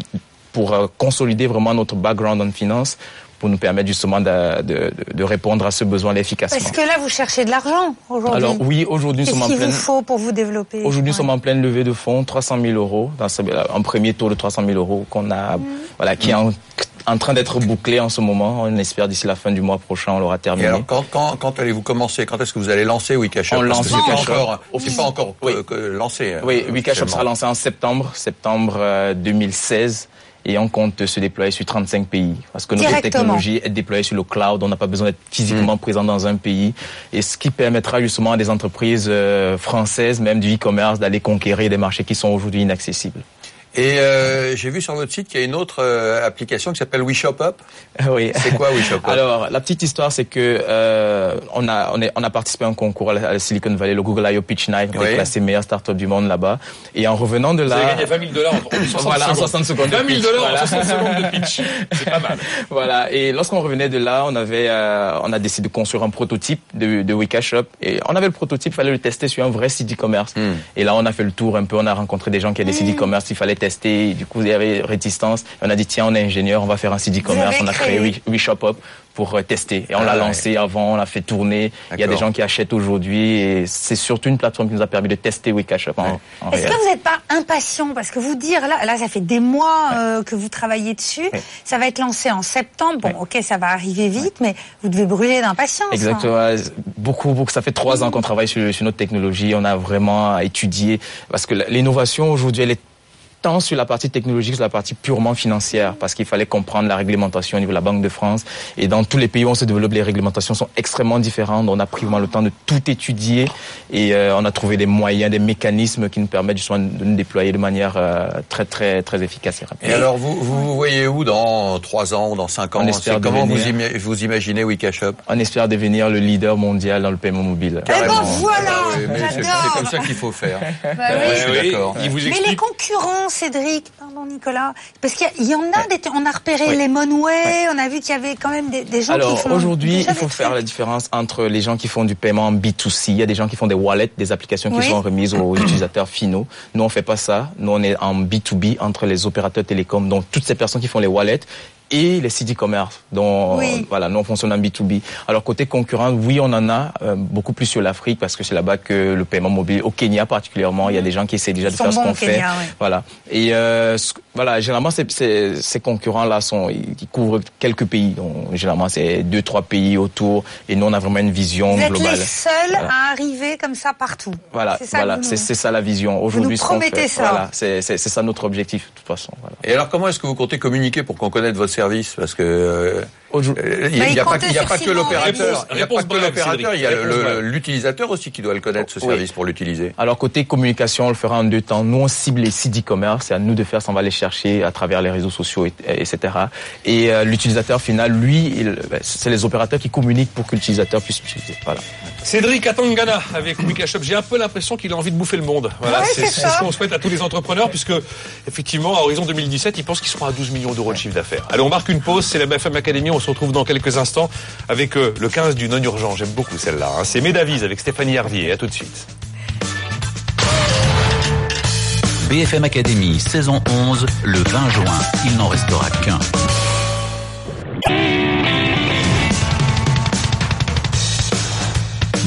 pour euh, consolider vraiment notre background en finance, pour nous permettre justement de, de, de- de répondre à ce besoin efficacement. Parce que là, vous cherchez de l'argent aujourd'hui. Alors oui, aujourd'hui nous Qu'est-ce sommes en qu'il vous pleine. faut pour vous développer Aujourd'hui, nous sommes en pleine levée de fonds, 300 000 euros, dans ce, un premier tour de 300 000 euros qu'on a, Mmh. voilà, qui est en, en train d'être bouclé en ce moment. On espère d'ici la fin du mois prochain, on l'aura Et terminé. alors, quand, quand, quand allez-vous commencer? Quand est-ce que vous allez lancer Wikashop On lance que c'est pas Wikashop. encore, c'est pas encore Oui. euh, que lancé. euh, Oui, Wikashop sera lancé en septembre, septembre euh, 2016. Et on compte se déployer sur 35 pays. Parce que notre technologie est déployée sur le cloud. On n'a pas besoin d'être physiquement présent dans un pays. Et ce qui permettra justement à des entreprises euh, françaises, même du e-commerce, d'aller conquérir des marchés qui sont aujourd'hui inaccessibles. Et euh, j'ai vu sur votre site qu'il y a une autre euh, application qui s'appelle WeShop Up. oui. C'est quoi WeShop Up? Alors, la petite histoire, c'est que euh, on a on, est, on a participé à un concours à la, Silicon Valley, le Google I.O. Pitch Night, on a Oui. été classé meilleure startup du monde là-bas. Et en revenant de Vous là, avez gagné 20 000 dollars en 60 Voilà, en secondes. 60 secondes de 20 000 pitch, dollars voilà. en 60 secondes de pitch. C'est pas mal. voilà. Et lorsqu'on revenait de là, on avait, euh, on a décidé de construire un prototype de, de Wikashop. Et on avait le prototype, il fallait le tester sur un vrai site e-commerce. Hmm. Et là, on a fait le tour un peu. On a rencontré des gens qui avaient des sites e-commerce. Il fallait tester. Et du coup, il y avait réticence. Et on a dit tiens, on est ingénieur, on va faire un site e-commerce. On a créé créé. We- WeShop Up pour euh, tester. Et on Ah l'a ouais. lancé avant, on l'a fait tourner. Il y a des gens qui achètent aujourd'hui. Et c'est surtout une plateforme qui nous a permis de tester en, en Est-ce que vous n'êtes pas impatient? Parce que vous dire, là, là ça fait des mois euh, que vous travaillez dessus. Ça va être lancé en septembre. Bon, ok, ça va arriver vite, mais vous devez brûler d'impatience. hein. Exactement. Beaucoup, beaucoup. Ça fait trois ans qu'on travaille sur, sur notre technologie. On a vraiment étudié parce que l'innovation aujourd'hui, elle est tant sur la partie technologique que sur la partie purement financière, parce qu'il fallait comprendre la réglementation au niveau de la Banque de France. Et dans tous les pays où on se développe, les réglementations sont extrêmement différentes. On a pris vraiment le temps de tout étudier et euh, on a trouvé des moyens, des mécanismes qui nous permettent justement de nous déployer de manière euh, très, très, très efficace et rapide. Et alors, vous vous vous voyez où dans trois ans ou dans cinq ans? On espère Comment vous, devenir- ima- vous imaginez Wikashop? On espère devenir le leader mondial dans le paiement mobile. Eh ben Carrément. voilà, Ah oui, mais c'est- comme ça qu'il faut faire. Bah oui. Ouais, je suis oui, d'accord. il vous Mais les explique. Cédric, pardon Nicolas, parce qu'il y, en a, des, on a repéré les Monway, on a vu qu'il y avait quand même des, des gens qui Alors font aujourd'hui, déjà il faut faire trucs. la différence entre les gens qui font du paiement en B2C, il y a des gens qui font des wallets, des applications qui Oui. sont remises aux utilisateurs finaux. Nous, on fait pas ça. Nous, on est en B2B entre les opérateurs télécoms, donc toutes ces personnes qui font les wallets et les sites e-commerce. Donc Oui. voilà, nous on fonctionne en B2B. Alors côté concurrent, oui, on en a euh, beaucoup plus sur l'Afrique parce que c'est là-bas que le paiement mobile, au Kenya particulièrement, il y a des gens qui essaient déjà Ils de faire ce qu'on au fait. Kenya, oui. Voilà. Et euh, ce- voilà, généralement ces, ces, ces concurrents-là sont, ils couvrent quelques pays. Donc généralement c'est deux trois pays autour. Et nous on a vraiment une vision Vous êtes globale. les seuls Voilà. à arriver comme ça partout. Voilà, C'est ça voilà, c'est nous- c'est ça la vision. Aujourd'hui, nous ce qu'on promettez fait, ça. Voilà, c'est c'est c'est ça notre objectif de toute façon. Voilà. Et alors, comment est-ce que vous comptez communiquer pour qu'on connaisse votre service Parce que euh, il n'y a, pas, comptait il y a sur pas que l'opérateur. Réponse- Il n'y a pas réponse que brève, l'opérateur. Il y a l'utilisateur aussi qui doit le connaître ce Oui. service pour l'utiliser. Alors côté communication, on le fera en deux temps. Nous, on cible les sites e-commerce. C'est à nous de faire ça. On va les chercher à travers les réseaux sociaux, et- etc. Et euh, l'utilisateur final, lui, ben, c'est les opérateurs qui communiquent pour que l'utilisateur puisse utiliser. Voilà. Cédric Atangana avec Wikashop. J'ai un peu l'impression qu'il a envie de bouffer le monde. Voilà, Ouais, c'est ce qu'on souhaite à tous les entrepreneurs puisque effectivement à horizon 2017, ils pensent qu'ils seront à 12 millions d'euros de chiffre d'affaires. Allez, on marque une pause. C'est la BFM Academy. On se retrouve dans quelques instants avec euh, le 15 du non urgent. J'aime beaucoup celle-là. hein. C'est Médavise avec Stéphanie Hervier. À tout de suite. BFM Academy, saison 11, le 20 juin. Il n'en restera qu'un.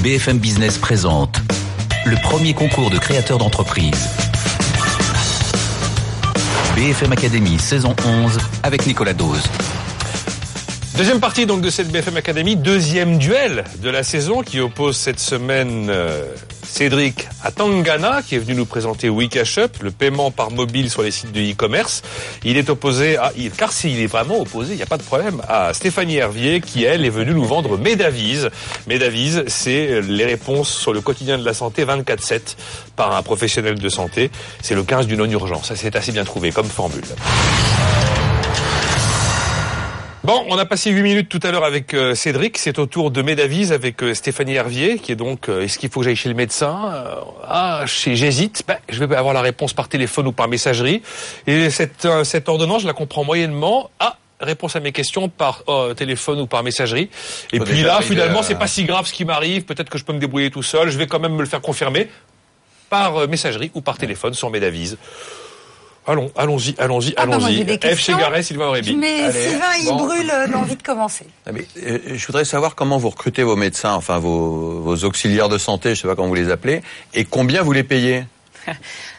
BFM Business présente le premier concours de créateurs d'entreprise. BFM Academy saison 11 avec Nicolas Dose. Deuxième partie donc de cette BFM Academy, deuxième duel de la saison qui oppose cette semaine euh, Cédric à Tangana qui est venu nous présenter WeCashUp, le paiement par mobile sur les sites de e-commerce. Il est opposé à, car s'il est vraiment opposé, il n'y a pas de problème, à Stéphanie Hervier qui elle est venue nous vendre Medavise. Medavise, c'est euh, les réponses sur le quotidien de la santé 24/7 par un professionnel de santé. C'est le 15 du non-urgence. Ça c'est assez bien trouvé comme formule. Bon, on a passé 8 minutes tout à l'heure avec euh, Cédric. C'est au tour de Médavise avec euh, Stéphanie Hervier, qui est donc, euh, est-ce qu'il faut que j'aille chez le médecin Ah, chez j'hésite. Ben, je vais avoir la réponse par téléphone ou par messagerie. Et cette, cette ordonnance, je la comprends moyennement. Ah, réponse à mes questions par euh, téléphone ou par messagerie. Et puis là, finalement, c'est pas si grave ce qui m'arrive. Peut-être que je peux me débrouiller tout seul. Je vais quand même me le faire confirmer par euh, messagerie ou par téléphone sur Médavise. Allons, allons-y, allons-y, Ah allons-y. F. Chegaray, Sylvain Aurébi. Mais Allez, Sylvain, il bon. brûle euh, d'envie de commencer. Ah, mais, euh, je voudrais savoir comment vous recrutez vos médecins, enfin vos, vos auxiliaires de santé, je sais pas comment vous les appelez, et combien vous les payez?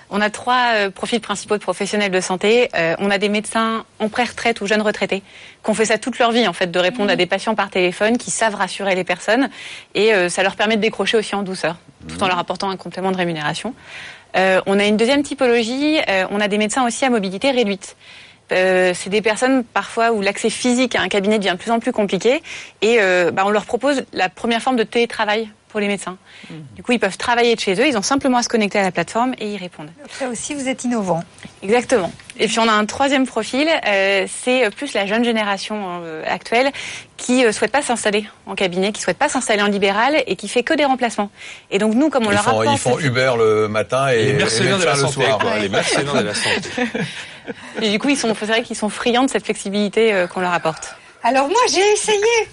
On a trois euh, profils principaux de professionnels de santé. Euh, on a des médecins en pré-retraite ou jeunes retraités qui ont fait ça toute leur vie en fait, de répondre à des patients par téléphone, qui savent rassurer les personnes et euh, ça leur permet de décrocher aussi en douceur, tout en leur apportant un complément de rémunération. Euh, on a une deuxième typologie. euh, on a des médecins aussi à mobilité réduite. Euh, c'est des personnes parfois où l'accès physique à un cabinet devient de plus en plus compliqué et bah, on leur propose la première forme de télétravail pour les médecins. Du coup, ils peuvent travailler de chez eux, ils ont simplement à se connecter à la plateforme et y répondent. Après aussi, vous êtes innovant. Exactement. Et puis on a un troisième profil, euh, c'est plus la jeune génération euh, actuelle qui euh, souhaite pas s'installer en cabinet, qui souhaite pas s'installer en libéral et qui fait que des remplacements. Et donc nous, comme on ils leur font, apporte, ils font Uber le matin et, Les et mercenaires de médecin la le santé, soir. quoi. Les mercenaires de la santé. et du coup ils sont, c'est vrai qu'ils sont friands de cette flexibilité euh, qu'on leur apporte. Alors moi, j'ai essayé.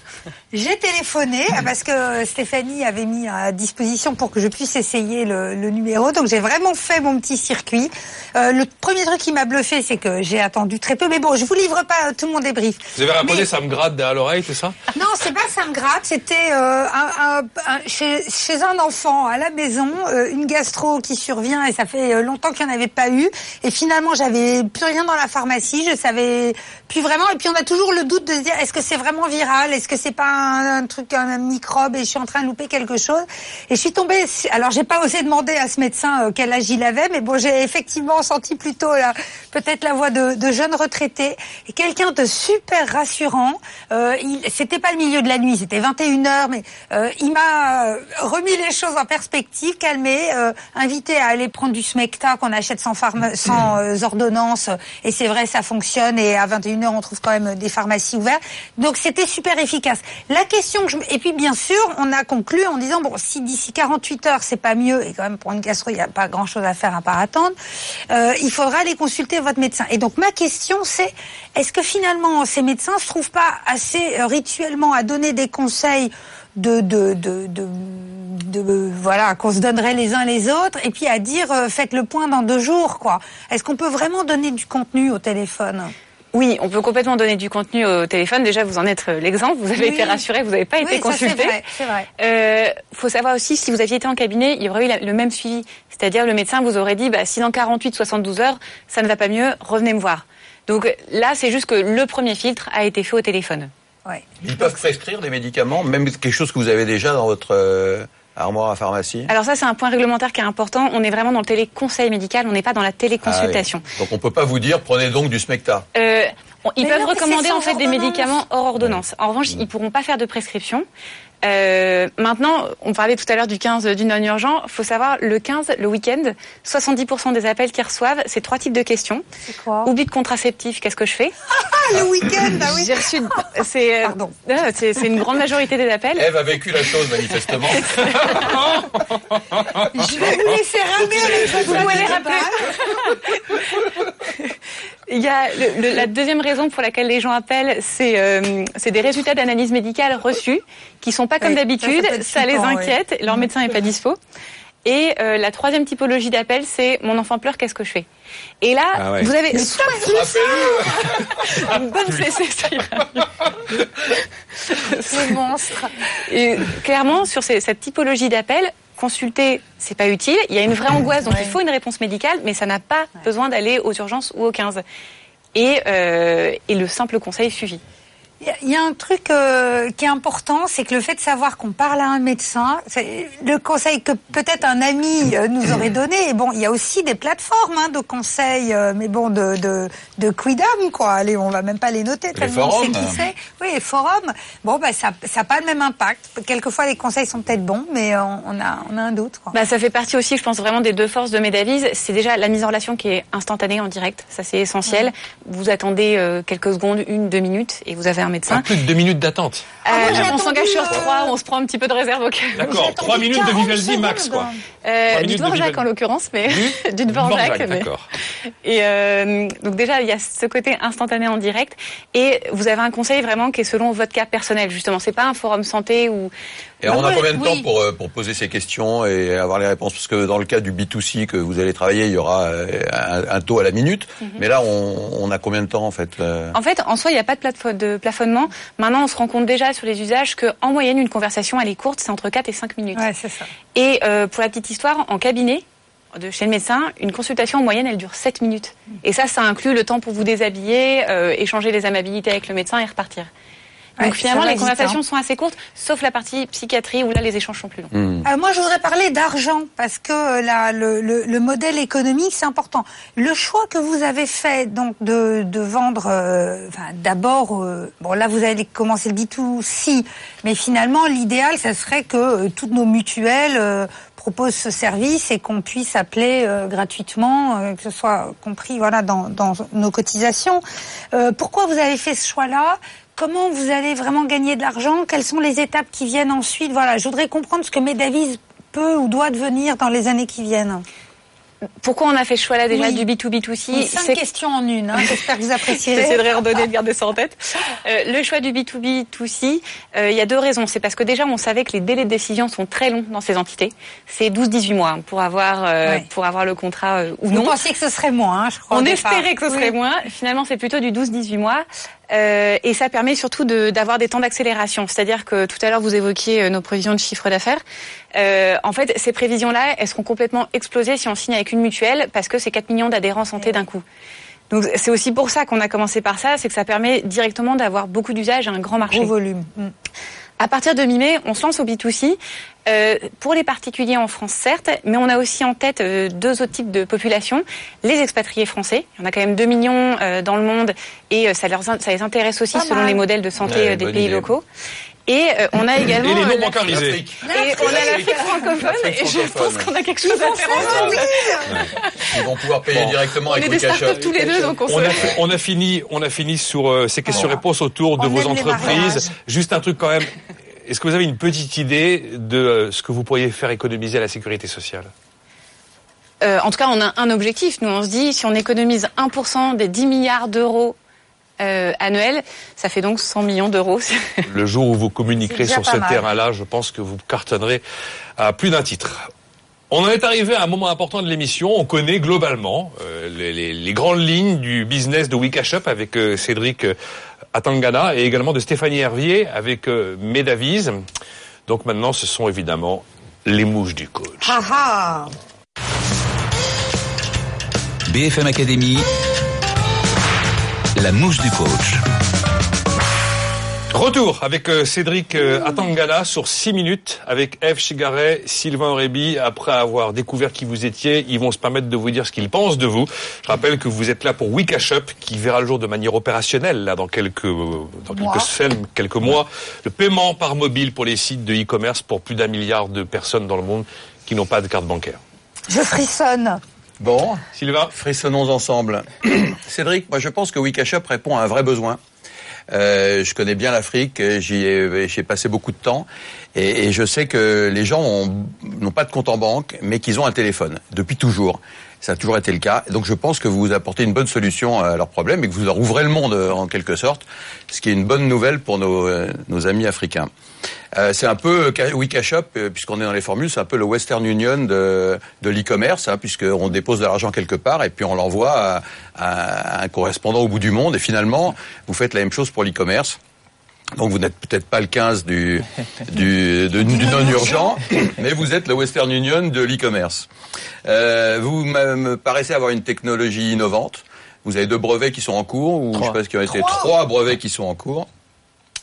J'ai téléphoné ah, parce que Stéphanie avait mis à disposition pour que je puisse essayer le, le numéro. Donc j'ai vraiment fait mon petit circuit. Euh, le premier truc qui m'a bluffé, c'est que j'ai attendu très peu. Mais bon, je vous livre pas tout mon débrief. Vous avez répondu, Mais- ça me gratte derrière l'oreille, c'est ça? Non, c'est pas ça me gratte. C'était euh, un, un- un- chez, chez un enfant à la maison, euh, une gastro qui survient et ça fait euh, longtemps qu'il n'y en avait pas eu. Et finalement, j'avais plus rien dans la pharmacie. Je savais plus vraiment. Et puis on a toujours le doute de se dire est-ce que c'est vraiment viral? Est-ce que c'est pas un, truc, un, microbe et je suis en train de louper quelque chose? Et je suis tombée. Alors j'ai pas osé demander à ce médecin euh, quel âge il avait, mais bon, j'ai effectivement senti plutôt peut-être la voix de, de jeunes retraités et quelqu'un de super rassurant. Euh, c'était pas le milieu de la nuit, c'était 21 h mais euh, il m'a euh, remis les choses en perspective, calmé, euh, invité à aller prendre du smecta qu'on achète sans, sans euh, ordonnance. Et c'est vrai, ça fonctionne. Et à 21 h on trouve quand même des pharmacies ouvertes. Donc c'était super efficace. La question que je... et puis bien sûr, on a conclu en disant bon, si d'ici 48 heures c'est pas mieux, et quand même pour une gastro il n'y a pas grand chose à faire à part attendre, euh, il faudra aller consulter votre médecin. Et donc ma question c'est est-ce que finalement ces médecins se trouvent pas assez euh, rituellement à donner des conseils de de de, de, de- voilà qu'on se donnerait les uns les autres et puis à dire euh, faites le point dans deux jours quoi. Est-ce qu'on peut vraiment donner du contenu au téléphone? Oui, on peut complètement donner du contenu au téléphone. Déjà, vous en êtes euh, l'exemple. Vous avez Oui. été rassuré, vous n'avez pas été Oui, ça, c'est consulté. vrai, c'est vrai. Euh, faut savoir aussi, si vous aviez été en cabinet, il y aurait eu la- le même suivi. C'est-à-dire, le médecin vous aurait dit, bah, si dans 48, 72 heures, ça ne va pas mieux, revenez me voir. Donc là, c'est juste que le premier filtre a été fait au téléphone. Ouais. Ils peuvent prescrire des médicaments, même quelque chose que vous avez déjà dans votre euh, armoire à pharmacie. Alors ça, c'est un point réglementaire qui est important. On est vraiment dans le téléconseil médical, on n'est pas dans la téléconsultation. Ah oui. Donc on peut pas vous dire prenez donc du smecta. Euh, ils Mais peuvent non, recommander en fait des médicaments hors ordonnance. En revanche, ils pourront pas faire de prescription. Euh, maintenant, on parlait tout à l'heure du 15 du non-urgent. faut savoir, le 15, le week-end, 70% des appels qu'ils reçoivent, c'est trois types de questions. C'est quoi? Oubli de contraceptif, qu'est-ce que je fais? Ah, le week-end, bah oui. J'ai reçu... C'est euh, Pardon. c'est- c'est une grande majorité des appels. Eve a vécu la chose manifestement. Je vais vous laisser ramer avec Vous pouvez les débat. Il y a le- le- la deuxième raison pour laquelle les gens appellent, c'est euh, c'est des résultats d'analyse médicale reçus qui sont pas comme Oui, d'habitude, ça les inquiète, leur médecin est pas dispo. Et euh, la troisième typologie d'appel, c'est mon enfant pleure, qu'est-ce que je fais? Et là, Ah ouais. vous avez une bonne fessée, ça ira mieux. Ce monstre. Et clairement, sur ces- cette typologie d'appel, consulter, c'est pas utile. Il y a une vraie angoisse, donc il faut une réponse médicale, mais ça n'a pas besoin d'aller aux urgences ou aux 15. Et, euh, et le simple conseil suffit. Il y a un truc euh, qui est important, c'est que le fait de savoir qu'on parle à un médecin, c'est le conseil que peut-être un ami euh, nous aurait donné. Et bon, il y a aussi des plateformes hein, de conseils, euh, mais bon, de de, de quidam quoi. Allez, on va même pas les noter tellement on sait qui c'est. Oui, les forums. Bon, bah ça ça a pas le même impact. Quelquefois, les conseils sont peut-être bons, mais on, on a on a un doute. Quoi. Bah, ça fait partie aussi, je pense vraiment des deux forces de Medavise. C'est déjà la mise en relation qui est instantanée en direct. Ça c'est essentiel. Vous attendez euh, quelques secondes, une, deux minutes, et vous avez un médecin. plus de deux minutes d'attente. Euh, on s'engage sur trois, on se prend un petit peu de réserve au cas où. D'accord, trois minutes de Vivaldi max, quoi. Euh, du Dvorak Vivaldi. en l'occurrence, mais du Dvorak, Dvorak. mais- d'accord. Et euh, donc déjà, il y a ce côté instantané en direct, et vous avez un conseil vraiment qui est selon votre cas personnel. Justement, c'est pas un forum santé où. Et on a Oui, combien de temps oui. pour, euh, pour poser ces questions et avoir les réponses? Parce que dans le cas du B2C que vous allez travailler, il y aura euh, un, un taux à la minute. Mhm. Mais là, on, on a combien de temps en fait euh? En fait, en soi, il n'y a pas de, plafo- de plafonnement. Maintenant, on se rend compte déjà sur les usages qu'en moyenne, une conversation, elle est courte, c'est entre 4 et 5 minutes. Ouais, c'est ça. Et euh, pour la petite histoire, en cabinet, de chez le médecin, une consultation en moyenne, elle dure 7 minutes. Et ça, ça inclut le temps pour vous déshabiller, euh, échanger les amabilités avec le médecin et repartir. Donc Ouais, finalement, les conversations hein. sont assez courtes, sauf la partie psychiatrie où là, les échanges sont plus longs. Euh, moi, je voudrais parler d'argent parce que euh, la, le, le, le modèle économique, c'est important. Le choix que vous avez fait, donc de, de vendre, euh, enfin, d'abord, euh, bon là, vous allez commencer le B2C, mais finalement, l'idéal, ça serait que euh, toutes nos mutuelles euh, proposent ce service et qu'on puisse appeler euh, gratuitement, euh, que ce soit compris, voilà, dans, dans nos cotisations. Euh, pourquoi vous avez fait ce choix-là? Comment vous allez vraiment gagner de l'argent? Quelles sont les étapes qui viennent ensuite? Voilà, je voudrais comprendre ce que Medavis peut ou doit devenir dans les années qui viennent. Pourquoi on a fait ce choix-là déjà Oui. du B2B2C Oui, cinq questions en une. Hein. J'espère que vous apprécierez. J'essaierai de redonner, de garder ça en tête. Euh, le choix du B2B2C, euh, il y a deux raisons. C'est parce que déjà, on savait que les délais de décision sont très longs dans ces entités. C'est 12-18 mois hein, pour avoir, euh, pour avoir le contrat ou Vous non. pensiez que ce serait moins, hein, je crois. On espérait que ce serait moins. Finalement, c'est plutôt du 12-18 mois. Euh, et ça permet surtout d'avoir des temps d'accélération. C'est-à-dire que tout à l'heure, vous évoquiez euh, nos prévisions de chiffre d'affaires. Euh, en fait, ces prévisions-là, elles seront complètement explosées si on signe avec une mutuelle parce que c'est 4 millions d'adhérents santé d'un coup. Donc c'est aussi pour ça qu'on a commencé par ça, c'est que ça permet directement d'avoir beaucoup d'usages et un grand marché. Gros volume. Mm. À partir de mi-mai, on se lance au B2C. Euh, pour les particuliers en France, certes, mais on a aussi en tête euh, deux autres types de populations. Les expatriés français. Il y en a quand même 2 millions euh, dans le monde et euh, ça, leur, in- ça les intéresse aussi Pas selon mal. les modèles de santé Ouais, euh, des pays idée. locaux. Et euh, on a également... Et les non bancarisés. Et on a l'Afrique francophone et je pense qu'on a quelque chose à faire ensemble. Ils vont pouvoir payer Bon. directement On avec Wikashop. startups tous les deux, donc on, On se... a, fi- on a fini, on a fini sur euh, ces questions-réponses autour de On vos les entreprises. Juste un truc quand même. Est-ce que vous avez une petite idée de euh, ce que vous pourriez faire économiser à la sécurité sociale? Euh, en tout cas, on a un objectif. Nous, on se dit, si on économise 1% des 10 milliards d'euros euh, annuels, ça fait donc 100 millions d'euros. Le jour où vous communiquerez sur ce terrain-là, je pense que vous cartonnerez à plus d'un titre. On en est arrivé à un moment important de l'émission. On connaît globalement euh, les, les- les grandes lignes du business de Wikashop avec euh, Cédric euh, Atangana et également de Stéphanie Hervier avec euh, Medavise. Donc maintenant, ce sont évidemment les mouches du coach. Ah ah BFM Academy, la mouche du coach. Retour avec euh, Cédric euh, Atangana sur 6 minutes avec Eve Chigaret, Sylvain Aurébi. Après avoir découvert qui vous étiez, ils vont se permettre de vous dire ce qu'ils pensent de vous. Je rappelle que vous êtes là pour Wikashop qui verra le jour de manière opérationnelle là dans quelques euh, dans Mois. quelques semaines, quelques mois. Le paiement par mobile pour les sites de e-commerce pour plus d'un milliard de personnes dans le monde qui n'ont pas de carte bancaire. Je frissonne. Bon, Sylvain frissonnons ensemble. Cédric, moi je pense que Wikashop répond à un vrai besoin. Euh, je connais bien l'Afrique, j'y ai, ai passé beaucoup de temps, et, et je sais que les gens ont- n'ont pas de compte en banque, mais qu'ils ont un téléphone depuis toujours. Ça a toujours été le cas. Donc je pense que vous apportez une bonne solution à leurs problèmes et que vous leur ouvrez le monde euh, en quelque sorte, ce qui est une bonne nouvelle pour nos, euh, nos amis africains. Euh, c'est un peu Wikashop, euh, puisqu'on est dans les formules, c'est un peu le Western Union de, de l'e-commerce, hein, puisqu'on dépose de l'argent quelque part et puis on l'envoie à, à un correspondant au bout du monde. Et finalement, vous faites la même chose pour l'e-commerce. Donc vous n'êtes peut-être pas le 15 du, du, de- du non-urgent, mais vous êtes le Western Union de l'e-commerce. Euh, vous me paraissez avoir une technologie innovante. Vous avez deux brevets qui sont en cours, ou je sais pas ce qui ont été trois brevets qui sont en cours.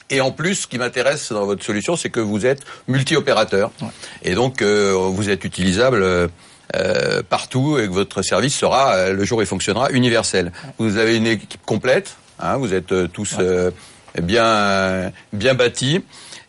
Et en plus, ce qui m'intéresse dans votre solution, c'est que vous êtes multi-opérateur. Et donc, euh, vous êtes utilisable euh, partout et que votre service sera, le jour où il fonctionnera, universel. Vous avez une équipe complète. hein, vous êtes tous bien, bien bâtis.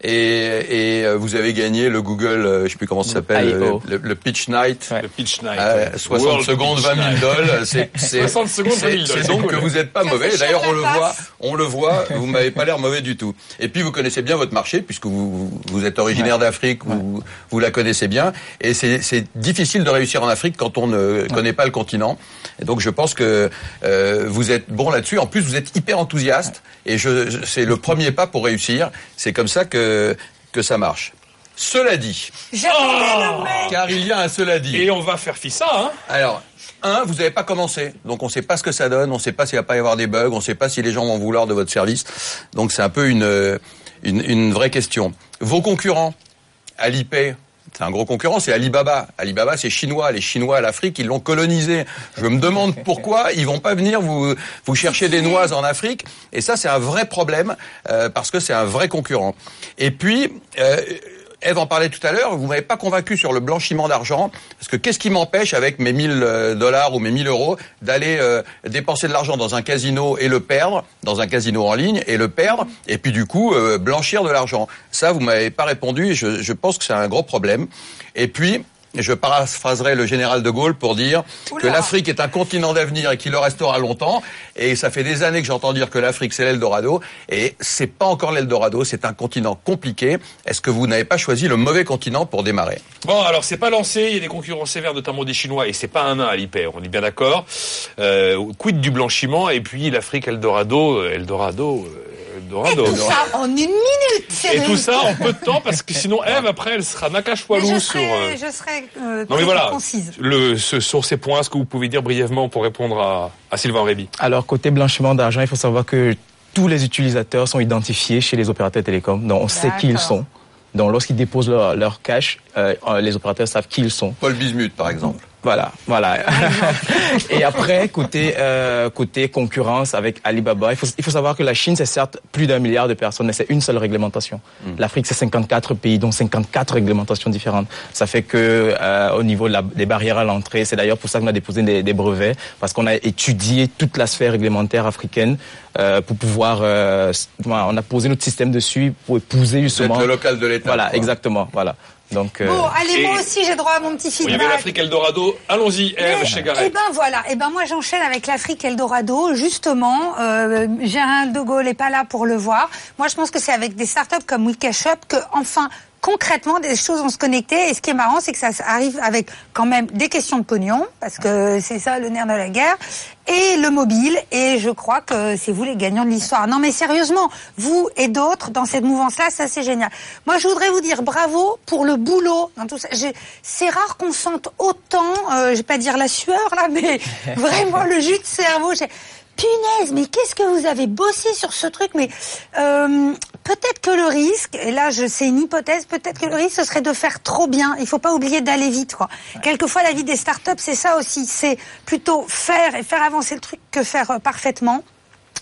Et, et euh, vous avez gagné le Google, euh, je sais plus comment ça s'appelle, le, le Pitch Night. Le pitch night. Euh, ouais. 60 World secondes, Pitch 20 000 Night. dollars. C'est, c'est, 60 secondes, 20 000 c'est- dollars, c'est donc cool. que vous n'êtes pas mauvais. D'ailleurs, on le voit, on le voit. Vous m'avez pas l'air mauvais du tout. Et puis, vous connaissez bien votre marché puisque vous, vous êtes originaire d'Afrique, vous, vous la connaissez bien. Et c'est, c'est difficile de réussir en Afrique quand on ne connaît pas le continent. Et donc, je pense que euh, vous êtes bon là-dessus. En plus, vous êtes hyper enthousiaste. Et je, je- c'est le premier pas pour réussir. C'est comme ça que que ça marche. Cela dit, mec. car il y a un cela dit. Et on va faire fissa, hein Alors, un, vous n'avez pas commencé, donc on ne sait pas ce que ça donne, on ne sait pas s'il va pas y avoir des bugs, on ne sait pas si les gens vont vouloir de votre service. Donc c'est un peu une, une, une vraie question. Vos concurrents, Alipay, c'est un gros concurrent, c'est Alibaba. Alibaba, c'est chinois. Les Chinois à l'Afrique, ils l'ont colonisé. Je me demande pourquoi ils vont pas venir vous, vous chercher des noises en Afrique. Et ça, c'est un vrai problème euh, parce que c'est un vrai concurrent. Et puis, euh, Eve en parlait tout à l'heure, vous m'avez pas convaincu sur le blanchiment d'argent, parce que qu'est-ce qui m'empêche avec mes 1000 euh, dollars ou mes 1000 euros d'aller euh, dépenser de l'argent dans un casino et le perdre, dans un casino en ligne et le perdre, et puis du coup euh, blanchir de l'argent? Ça, vous m'avez pas répondu, et je, je pense que c'est un gros problème. Et puis, je paraphraserai le général de Gaulle pour dire que l'Afrique est un continent d'avenir et qu'il le restera longtemps. Et ça fait des années que j'entends dire que l'Afrique c'est l'Eldorado. Et c'est pas encore l'Eldorado, c'est un continent compliqué. Est-ce que vous n'avez pas choisi le mauvais continent pour démarrer? Bon, alors c'est pas lancé, il y a des concurrents sévères, notamment des Chinois, et c'est pas un nain à l'hyper, on est bien d'accord. Euh, quid du blanchiment, et puis l'Afrique Eldorado, euh, Eldorado, euh, Eldorado. Tout ça en une minute, Et tout ça en peu de temps, parce que sinon Eve, après, elle sera Mais Nakache-Walou je sur... serai, euh, je serai euh, Non mais très voilà, concise. le, ce, sur ces points, ce que vous pouvez dire brièvement pour répondre à, à Sylvain Réby. Alors, côté blanchiment d'argent, il faut savoir que tous les utilisateurs sont identifiés chez les opérateurs télécoms. Donc, on sait qui ils sont. Donc, lorsqu'ils déposent leur, leur cash, euh, les opérateurs savent qui ils sont. Paul Bismuth, par exemple. Voilà, voilà. et après, côté euh, côté concurrence avec Alibaba, il faut, il faut savoir que la Chine, c'est certes plus d'un milliard de personnes, mais c'est une seule réglementation. L'Afrique, c'est 54 pays, donc 54 réglementations différentes. Ça fait que euh, au niveau de la- des barrières à l'entrée, c'est d'ailleurs pour ça qu'on a déposé des, des brevets, parce qu'on a étudié toute la sphère réglementaire africaine euh, pour pouvoir... euh, on a posé notre système dessus pour épouser justement... le local de l'État. Voilà, quoi. exactement, voilà. Donc, euh, Bon, allez, et- moi aussi, j'ai droit à mon petit Il y avait feedback. l'Afrique Eldorado, allons-y Eve chez Eh ben voilà, eh ben moi j'enchaîne avec l'Afrique Eldorado. Justement, euh, Gérald de Gaulle est pas là pour le voir. Moi je pense que c'est avec des startups comme Wikashop que enfin concrètement des choses vont se connecter. Et ce qui est marrant, c'est que ça arrive avec quand même des questions de pognon, parce que c'est ça le nerf de la guerre, et le mobile. Et je crois que c'est vous les gagnants de l'histoire. Non mais sérieusement, vous et d'autres dans cette mouvance-là, ça c'est génial. Moi je voudrais vous dire bravo pour le boulot dans tout ça. C'est rare qu'on sente autant, euh, je vais pas dire la sueur là, mais vraiment le jus de cerveau. Punaise, mais qu'est-ce que vous avez bossé sur ce truc Mais euh, peut-être que le risque, et là je sais une hypothèse, peut-être que le risque ce serait de faire trop bien. Il faut pas oublier d'aller vite. Quoi. Quelquefois la vie des startups c'est ça aussi, c'est plutôt faire et faire avancer le truc que faire euh, parfaitement.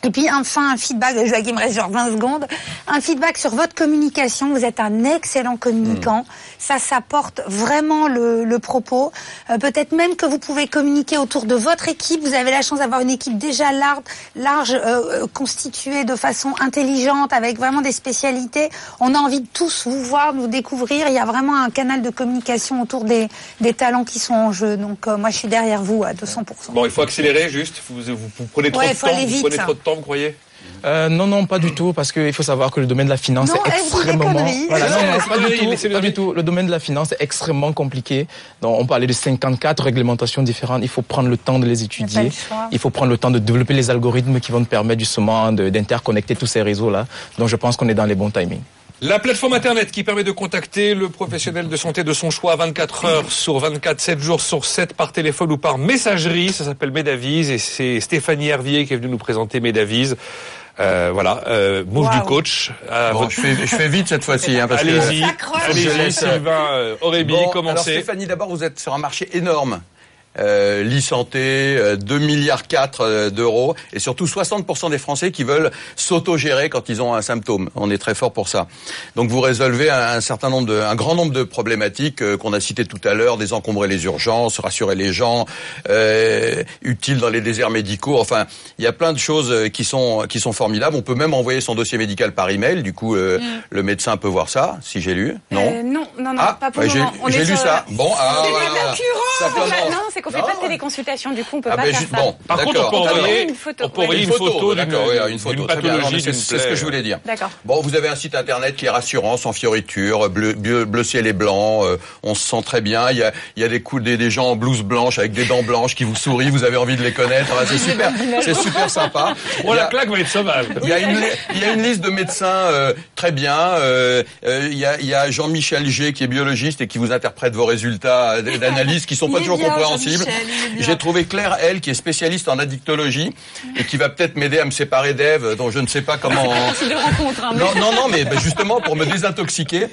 Et puis enfin un feedback, Joachim reste genre 20 secondes, un feedback sur votre communication. Vous êtes un excellent communicant. Ça, ça porte vraiment le, le propos. Euh, Peut-être même que vous pouvez communiquer autour de votre équipe. Vous avez la chance d'avoir une équipe déjà large, large euh, euh, constituée de façon intelligente, avec vraiment des spécialités. On a envie de tous vous voir, vous découvrir. Il y a vraiment un canal de communication autour des, des talents qui sont en jeu. Donc euh, moi, je suis derrière vous à 200%. Bon, il faut accélérer juste, vous, vous, vous prenez trop Ouais, de faut temps, aller vous vite, prenez ça. trop de temps, vous croyez? Euh, non, non, pas du tout, parce qu'il faut savoir que le domaine de la finance Non, est extrêmement. Voilà, non, non, pas du tout, pas du tout. Le domaine de la finance est extrêmement compliqué. Donc, on parlait de 54 réglementations différentes. Il faut prendre le temps de les étudier. Il faut prendre le temps de développer les algorithmes qui vont nous permettre justement d'interconnecter tous ces réseaux-là. Donc, je pense qu'on est dans les bons timings. La plateforme internet qui permet de contacter le professionnel de santé de son choix 24 heures sur 24, 7 jours sur 7 par téléphone ou par messagerie, ça s'appelle Medavise et c'est Stéphanie Hervier qui est venue nous présenter Medavise. Euh, voilà, euh, move Wow. du coach. Bon, votre- je fais, je fais vite cette fois-ci. Hein, parce que- Allez-y, allez-y, euh, Sylvain euh, Aurébi, Bon, alors commencez. Stéphanie, d'abord, vous êtes sur un marché énorme. Euh, l'e-santé, euh, 2 milliards 4 euh, d'euros, et surtout 60% des Français qui veulent s'auto-gérer quand ils ont un symptôme. On est très fort pour ça. Donc vous résolvez un, un certain nombre de, un grand nombre de problématiques euh, qu'on a citées tout à l'heure, désencombrer les urgences, rassurer les gens, euh, utiles dans les déserts médicaux. Enfin, il y a plein de choses qui sont qui sont formidables. On peut même envoyer son dossier médical par email. Du coup, euh, le médecin peut voir ça, si j'ai lu. Non. Non, non, non, Ah, pas pour le moment. J'ai lu sur- ça. Bon, ah, voilà. pas Non, c'est qu'on fait Non. pas de téléconsultation, du coup on peut Ah pas ben, faire juste- ça. bon, Par contre, on d'accord. peut envoyer, une photo, on peut envoyer Une photo, d'accord, oui, une photo. C'est ce que je voulais dire. D'accord. Bon, vous avez un site internet qui est rassurant, sans fioritures, bleu, bleu, bleu ciel et blanc. euh, on se sent très bien. Il y a, il y a des coups, des, des gens en blouse blanche avec des dents blanches qui vous sourient. Vous avez envie de les connaître. C'est super, c'est super sympa. Oh, la claque va être sauvage. il y, a une, il y a une liste de médecins euh, très bien. Euh, il y a, il y a Jean-Michel G qui est biologiste et qui vous interprète vos résultats d'analyse qui sont pas toujours compréhensibles. J'ai trouvé Claire, elle, qui est spécialiste en addictologie et qui va peut-être m'aider à me séparer d'Ève, dont je ne sais pas comment. de rencontre. hein, mais- Non, non, non, mais ben, justement pour me désintoxiquer.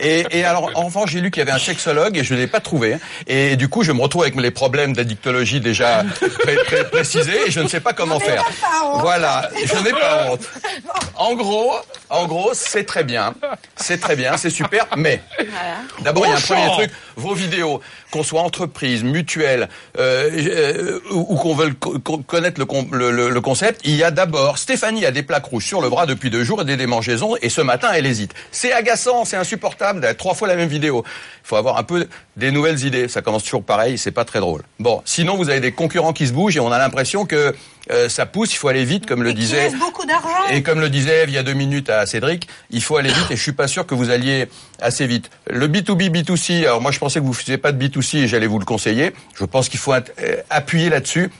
Et, et alors, enfin, j'ai lu qu'il y avait un sexologue et je ne l'ai pas trouvé. Et du coup, je me retrouve avec les problèmes d'addictologie déjà pré- pré- précisés et je ne sais pas comment faire. Voilà, je n'ai pas honte. En gros, en gros, c'est très bien, c'est très bien, c'est super. Mais d'abord, il y a un premier truc vos vidéos, qu'on soit entreprise, mutuelle, euh, euh, ou, qu'on veuille co- co- connaître le, con- le- le- le concept, il y a d'abord Stéphanie a des plaques rouges sur le bras depuis deux jours et des démangeaisons, et ce matin elle hésite. C'est agaçant, c'est insupportable d'être trois fois la même vidéo. Il faut avoir un peu des nouvelles idées. Ça commence toujours pareil, c'est pas très drôle. Bon, sinon vous avez des concurrents qui se bougent et on a l'impression que euh, ça pousse, il faut aller vite, comme le disait. beaucoup d'argent. Et comme le disait Eve il y a deux minutes à Cédric, il faut aller vite et je suis pas sûr que vous alliez assez vite. Le B2B, B2C, alors moi je pensais que vous ne faisiez pas de B2C et j'allais vous le conseiller. Je pense qu'il faut euh, appuyer là-dessus.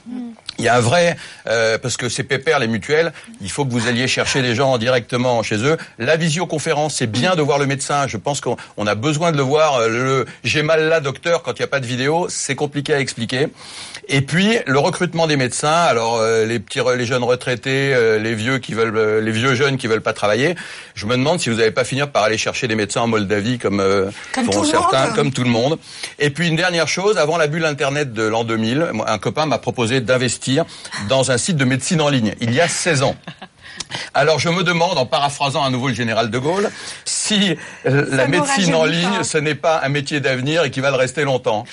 Il y a un vrai, euh, parce que c'est pépère les mutuelles, il faut que vous alliez chercher les gens directement chez eux. La visioconférence, c'est bien de voir le médecin. Je pense qu'on on a besoin de le voir. Euh, Le j'ai mal là, docteur, quand il n'y a pas de vidéo, c'est compliqué à expliquer. Et puis le recrutement des médecins. Alors euh, les petits, les jeunes retraités, euh, les vieux qui veulent, euh, les vieux jeunes qui veulent pas travailler. Je me demande si vous n'allez pas finir par aller chercher des médecins en Moldavie comme, euh, Comme font tout le certains, monde. comme tout le monde. Et puis une dernière chose, avant la bulle internet de l'an 2000, moi, un copain m'a proposé d'investir dans un site de médecine en ligne. Il y a 16 ans. Alors je me demande, en paraphrasant à nouveau le général de Gaulle, si euh, la médecine en ligne, pas. ce n'est pas un métier d'avenir et qui va le rester longtemps.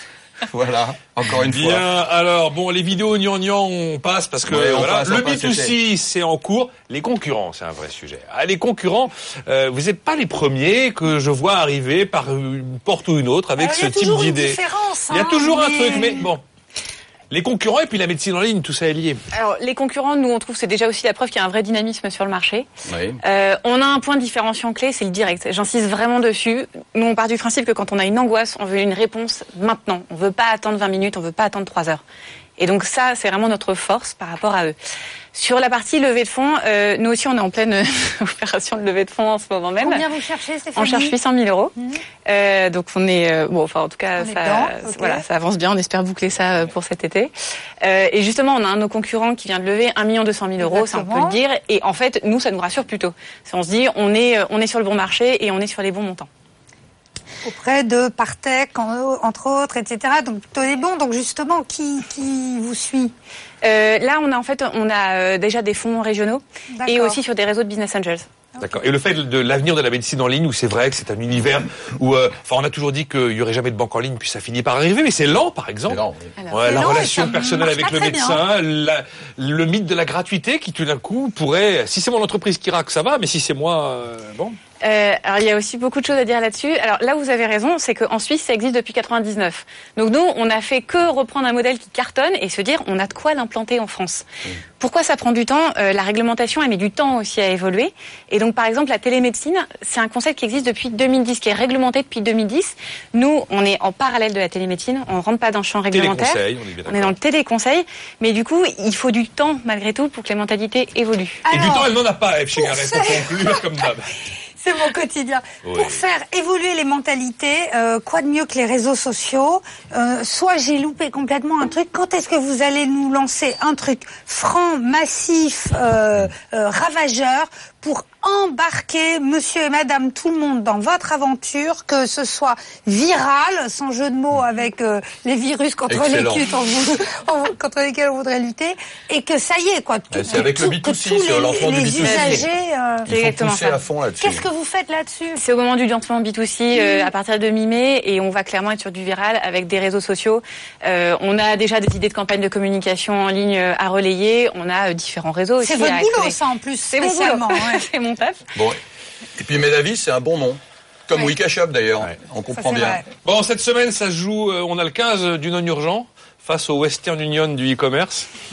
Voilà, encore une fois. Bien, alors bon, les vidéos gnangnan, on passe parce que Ouais, on voilà, passe, on le passe, B2C c'est en cours. Les concurrents, c'est un vrai sujet. Ah, les concurrents, euh, vous n'êtes pas les premiers que je vois arriver par une porte ou une autre avec Alors, il ce y a type toujours une d'idée. différence, Il y a hein, toujours un truc, mais bon. Les concurrents et puis la médecine en ligne, tout ça est lié. Alors, les concurrents, nous, on trouve c'est déjà aussi la preuve qu'il y a un vrai dynamisme sur le marché. Oui. Euh, on a un point différenciant clé, c'est le direct. J'insiste vraiment dessus. Nous, on part du principe que quand on a une angoisse, on veut une réponse maintenant. On veut pas attendre 20 minutes, on veut pas attendre 3 heures. Et donc ça, c'est vraiment notre force par rapport à eux. Sur la partie levée de fonds, euh, nous aussi, on est en pleine opération de levée de fonds en ce moment même. Combien vous cherchez, Stéphanie On cherche 800 000 euros. Euh, donc on est euh, bon, enfin en tout cas ça, dedans, voilà, ça avance bien. On espère boucler ça euh, pour cet été. Euh, et justement, on a un de nos concurrents qui vient de lever 1 200 000 euros, ça on peut le dire. Et en fait, nous, ça nous rassure plutôt. On se dit, on est euh, on est sur le bon marché et on est sur les bons montants. auprès de Partech, en- entre autres, etc. Donc plutôt les bons. Donc justement, qui, qui vous suit? Euh, là, on a en fait, on a euh, déjà des fonds régionaux et aussi sur des réseaux de business angels. D'accord. Et le fait de l'avenir de la médecine en ligne, où c'est vrai que c'est un univers où, euh, enfin, on a toujours dit qu'il y aurait jamais de banque en ligne, puis ça finit par arriver, mais c'est lent, par exemple. Lent, oui. Alors, Ouais, C'est la lent relation personnelle avec le médecin, la- le mythe de la gratuité qui tout d'un coup pourrait, si c'est mon entreprise qui raque, ça va, mais si c'est moi, euh, bon. Euh, alors il y a aussi beaucoup de choses à dire là-dessus. Alors là vous avez raison, c'est qu'en Suisse ça existe depuis 99. Donc nous on a fait que reprendre un modèle qui cartonne et se dire on a de quoi l'implanter en France. Pourquoi ça prend du temps? Euh, La réglementation elle met du temps aussi à évoluer. Et donc par exemple la télémédecine c'est un concept qui existe depuis 2010, qui est réglementé depuis 2010. Nous on est en parallèle de la télémédecine, on rentre pas dans le champ réglementaire. On est bien On est dans le téléconseil, mais du coup il faut du temps malgré tout pour que les mentalités évoluent. Et du temps, elle n'en a pas, Eve chez pour conclure, comme d'hab? C'est mon quotidien. Oui. Pour faire évoluer les mentalités, euh, quoi de mieux que les réseaux sociaux Euh, Soit j'ai loupé complètement un truc. Quand est-ce que vous allez nous lancer un truc franc, massif, euh, euh, ravageur pour embarquer monsieur et madame tout le monde dans votre aventure, que ce soit viral, sans jeu de mots avec euh, les virus contre Excellent. lesquels, on vou- on- contre lesquels on voudrait lutter, et que ça y est, quoi. Ouais, c'est avec le tout- que B2C, tous c'est au les- lancement du les B2C. usagers, euh, C'est exactement pousser ça. à fond là-dessus. Qu'est-ce que vous faites là-dessus? C'est au moment du lancement B2C euh, à partir de mi-mai et on va clairement être sur du viral avec des réseaux sociaux. Euh, on a déjà des idées de campagne de communication en ligne à relayer. On a différents réseaux aussi. C'est votre à boulot, ça, en plus, C'est mon boulot. spécialement. ouais. C'est mon taf. Bon. Et puis Medavis, c'est un bon nom. Comme. Wika Shop d'ailleurs. Ouais. On comprend bien. vrai. Bon, cette semaine, ça se joue. euh, on a le 15 du non-urgent face au Western Union du e-commerce.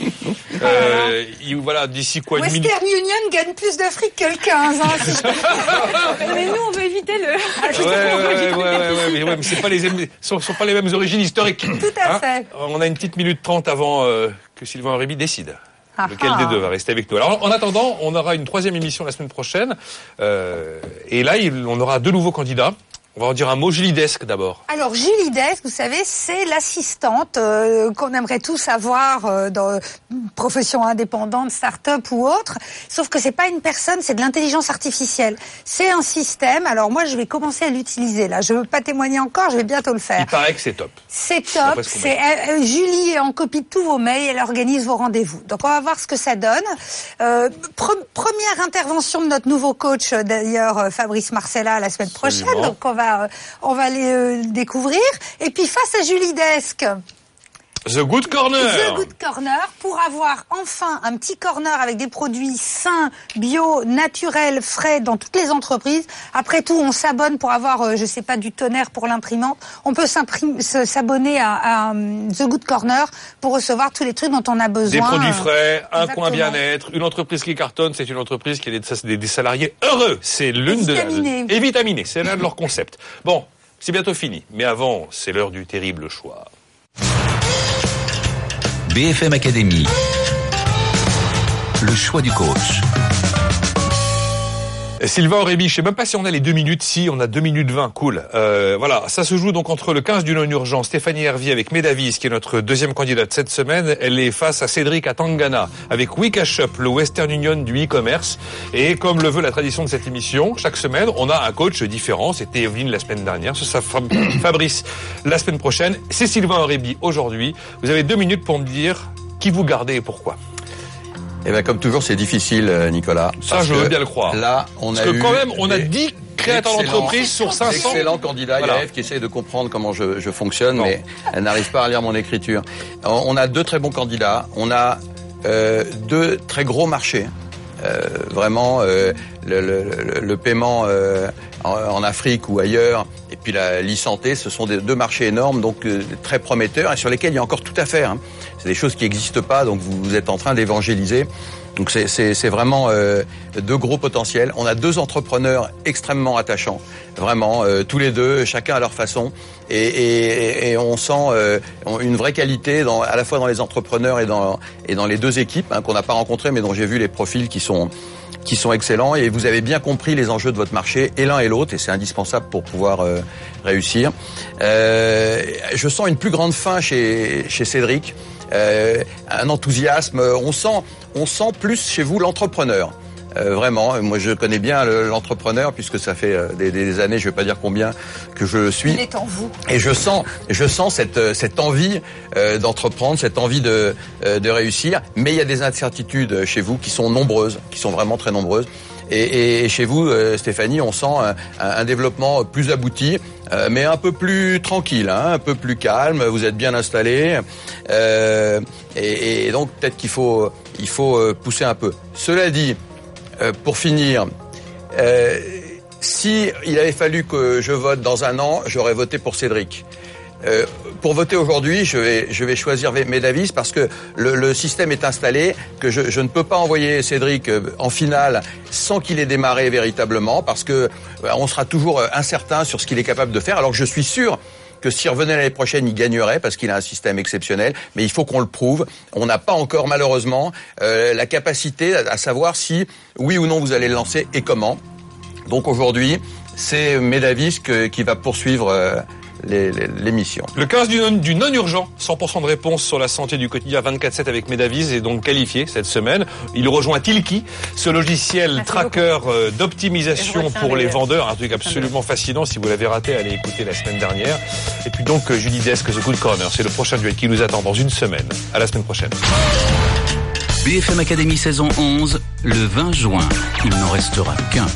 euh, il- voilà, d'ici quoi une. Western Union gagne plus d'Afrique que le 15. Hein, si je- Mais nous, on veut éviter le. Ouais, ouais, ouais, ouais, ouais, ouais, mais, mais c'est pas les mêmes- sont, sont pas les mêmes origines historiques. Tout à fait. On a une petite minute trente avant euh, que Sylvain Réby décide. Ah Lequel ah. des deux va rester avec nous? Alors, en attendant, on aura une troisième émission la semaine prochaine. Euh, et là, il- on aura deux nouveaux candidats. On va en dire un mot julidesque d'abord. Alors Julie vous savez, c'est l'assistante euh, qu'on aimerait tous avoir euh, dans une profession indépendante, start-up ou autre. Sauf que c'est pas une personne, c'est de l'intelligence artificielle. C'est un système. Alors moi, je vais commencer à l'utiliser là. Je veux pas témoigner encore, je vais bientôt le faire. Il paraît que c'est top. C'est top. ce euh, Julie est en copie de tous vos mails. Elle organise vos rendez-vous. Donc on va voir ce que ça donne. Pre- première intervention de notre nouveau coach, d'ailleurs Fabrice Marcella, la semaine prochaine. Donc on va euh, on va les euh, découvrir. Et puis face à Julie Desk. The Good Corner. The Good Corner pour avoir enfin un petit corner avec des produits sains, bio, naturels, frais dans toutes les entreprises. Après tout, on s'abonne pour avoir, euh, je sais pas, du tonnerre pour l'imprimante. On peut s'abonner à, à, euh, The Good Corner pour recevoir tous les trucs dont on a besoin. Des produits frais, un Exactement. coin bien-être, une entreprise qui cartonne, c'est une entreprise qui a des, salariés heureux. C'est l'une de vitaminés. et vitaminés, c'est l'un de leurs concepts. Bon, c'est bientôt fini, mais avant, c'est l'heure du terrible choix. BFM Academy. Le choix du coach. Sylvain Aurébi, je sais même pas si on a les deux minutes. Si, on a deux minutes vingt. Cool. Euh, voilà, ça se joue donc entre le 15 du non-urgent, Stéphanie Hervier avec Medavis, qui est notre deuxième candidate cette semaine. Elle est face à Cédric Atangana avec Wika Shop, le Western Union du e-commerce. Et comme le veut la tradition de cette émission, chaque semaine, on a un coach différent. C'était Evelyne la semaine dernière, ce sera Fab- Fabrice la semaine prochaine. C'est Sylvain Aurébi aujourd'hui. Vous avez deux minutes pour me dire qui vous gardez et pourquoi. Et bien comme toujours, c'est difficile, euh, Nicolas. Ça, je veux bien le croire. Là, on Parce a que eu quand même, on a 10 créateurs d'entreprise sur 500. Excellent candidat. Voilà. Il y a Ève qui essaye de comprendre comment je, je fonctionne, Non. mais elle n'arrive pas à lire mon écriture. On a deux très bons candidats. On a euh, deux très gros marchés. Euh, vraiment, euh, le, le- le- le paiement en, en Afrique ou ailleurs, puis la l'e-santé, ce sont des, deux marchés énormes, donc euh, très prometteurs, et sur lesquels il y a encore tout à faire. hein. C'est des choses qui n'existent pas, donc vous, êtes en train d'évangéliser. Donc c'est vraiment euh, deux gros potentiels. On a deux entrepreneurs extrêmement attachants, vraiment euh, tous les deux, chacun à leur façon, et, et- et on sent euh, une vraie qualité dans, à la fois dans les entrepreneurs et dans et dans les deux équipes hein, qu'on n'a pas rencontrées, mais dont j'ai vu les profils qui sont qui sont excellents. Et vous avez bien compris les enjeux de votre marché, et l'un et l'autre, et c'est indispensable pour pouvoir euh, réussir. Euh, je sens une plus grande faim chez chez Cédric euh, un enthousiasme. On sent, on sent plus chez vous l'entrepreneur. Euh, vraiment, moi je connais bien le- l'entrepreneur puisque ça fait euh, des, des années, je vais pas dire combien que je le suis. Il est en vous. Et je sens, je sens cette, euh, cette envie euh, d'entreprendre, cette envie de, euh, de réussir. Mais il y a des incertitudes chez vous qui sont nombreuses, qui sont vraiment très nombreuses. Et, et- et chez vous, euh, Stéphanie, on sent un, un développement plus abouti, euh, mais un peu plus tranquille, hein, un peu plus calme. Vous êtes bien installé, euh, et, et donc peut-être qu'il faut, il faut euh, pousser un peu. Cela dit, euh, pour finir. Euh, si il avait fallu que je vote dans un an, j'aurais voté pour Cédric. Euh, pour voter aujourd'hui, je vais, je vais choisir Medavis parce que le, le système est installé, que je, je ne peux pas envoyer Cédric euh, en finale sans qu'il ait démarré véritablement, parce que euh, on sera toujours incertain sur ce qu'il est capable de faire, alors que je suis sûr que s'il revenait l'année prochaine, il gagnerait parce qu'il a un système exceptionnel. Mais il faut qu'on le prouve. On n'a pas encore, malheureusement, euh, la capacité à, savoir si, oui ou non, vous allez le lancer et comment. Donc aujourd'hui, c'est Medavis qui va poursuivre euh, l'émission. Le 15 du non, du non urgent, 100% de réponse sur la santé du quotidien 24/7 avec Medavis est donc qualifié cette semaine. Il rejoint Tilki, ce logiciel Merci tracker euh, d'optimisation pour les les- vendeurs, un truc absolument fascinant. Si vous l'avez raté, allez écouter la semaine dernière. Et puis donc euh, Julie Desk, The Good Corner, c'est le prochain duel qui nous attend dans une semaine. À la semaine prochaine. BFM Academy saison 11, le 20 juin. Il n'en restera qu'un.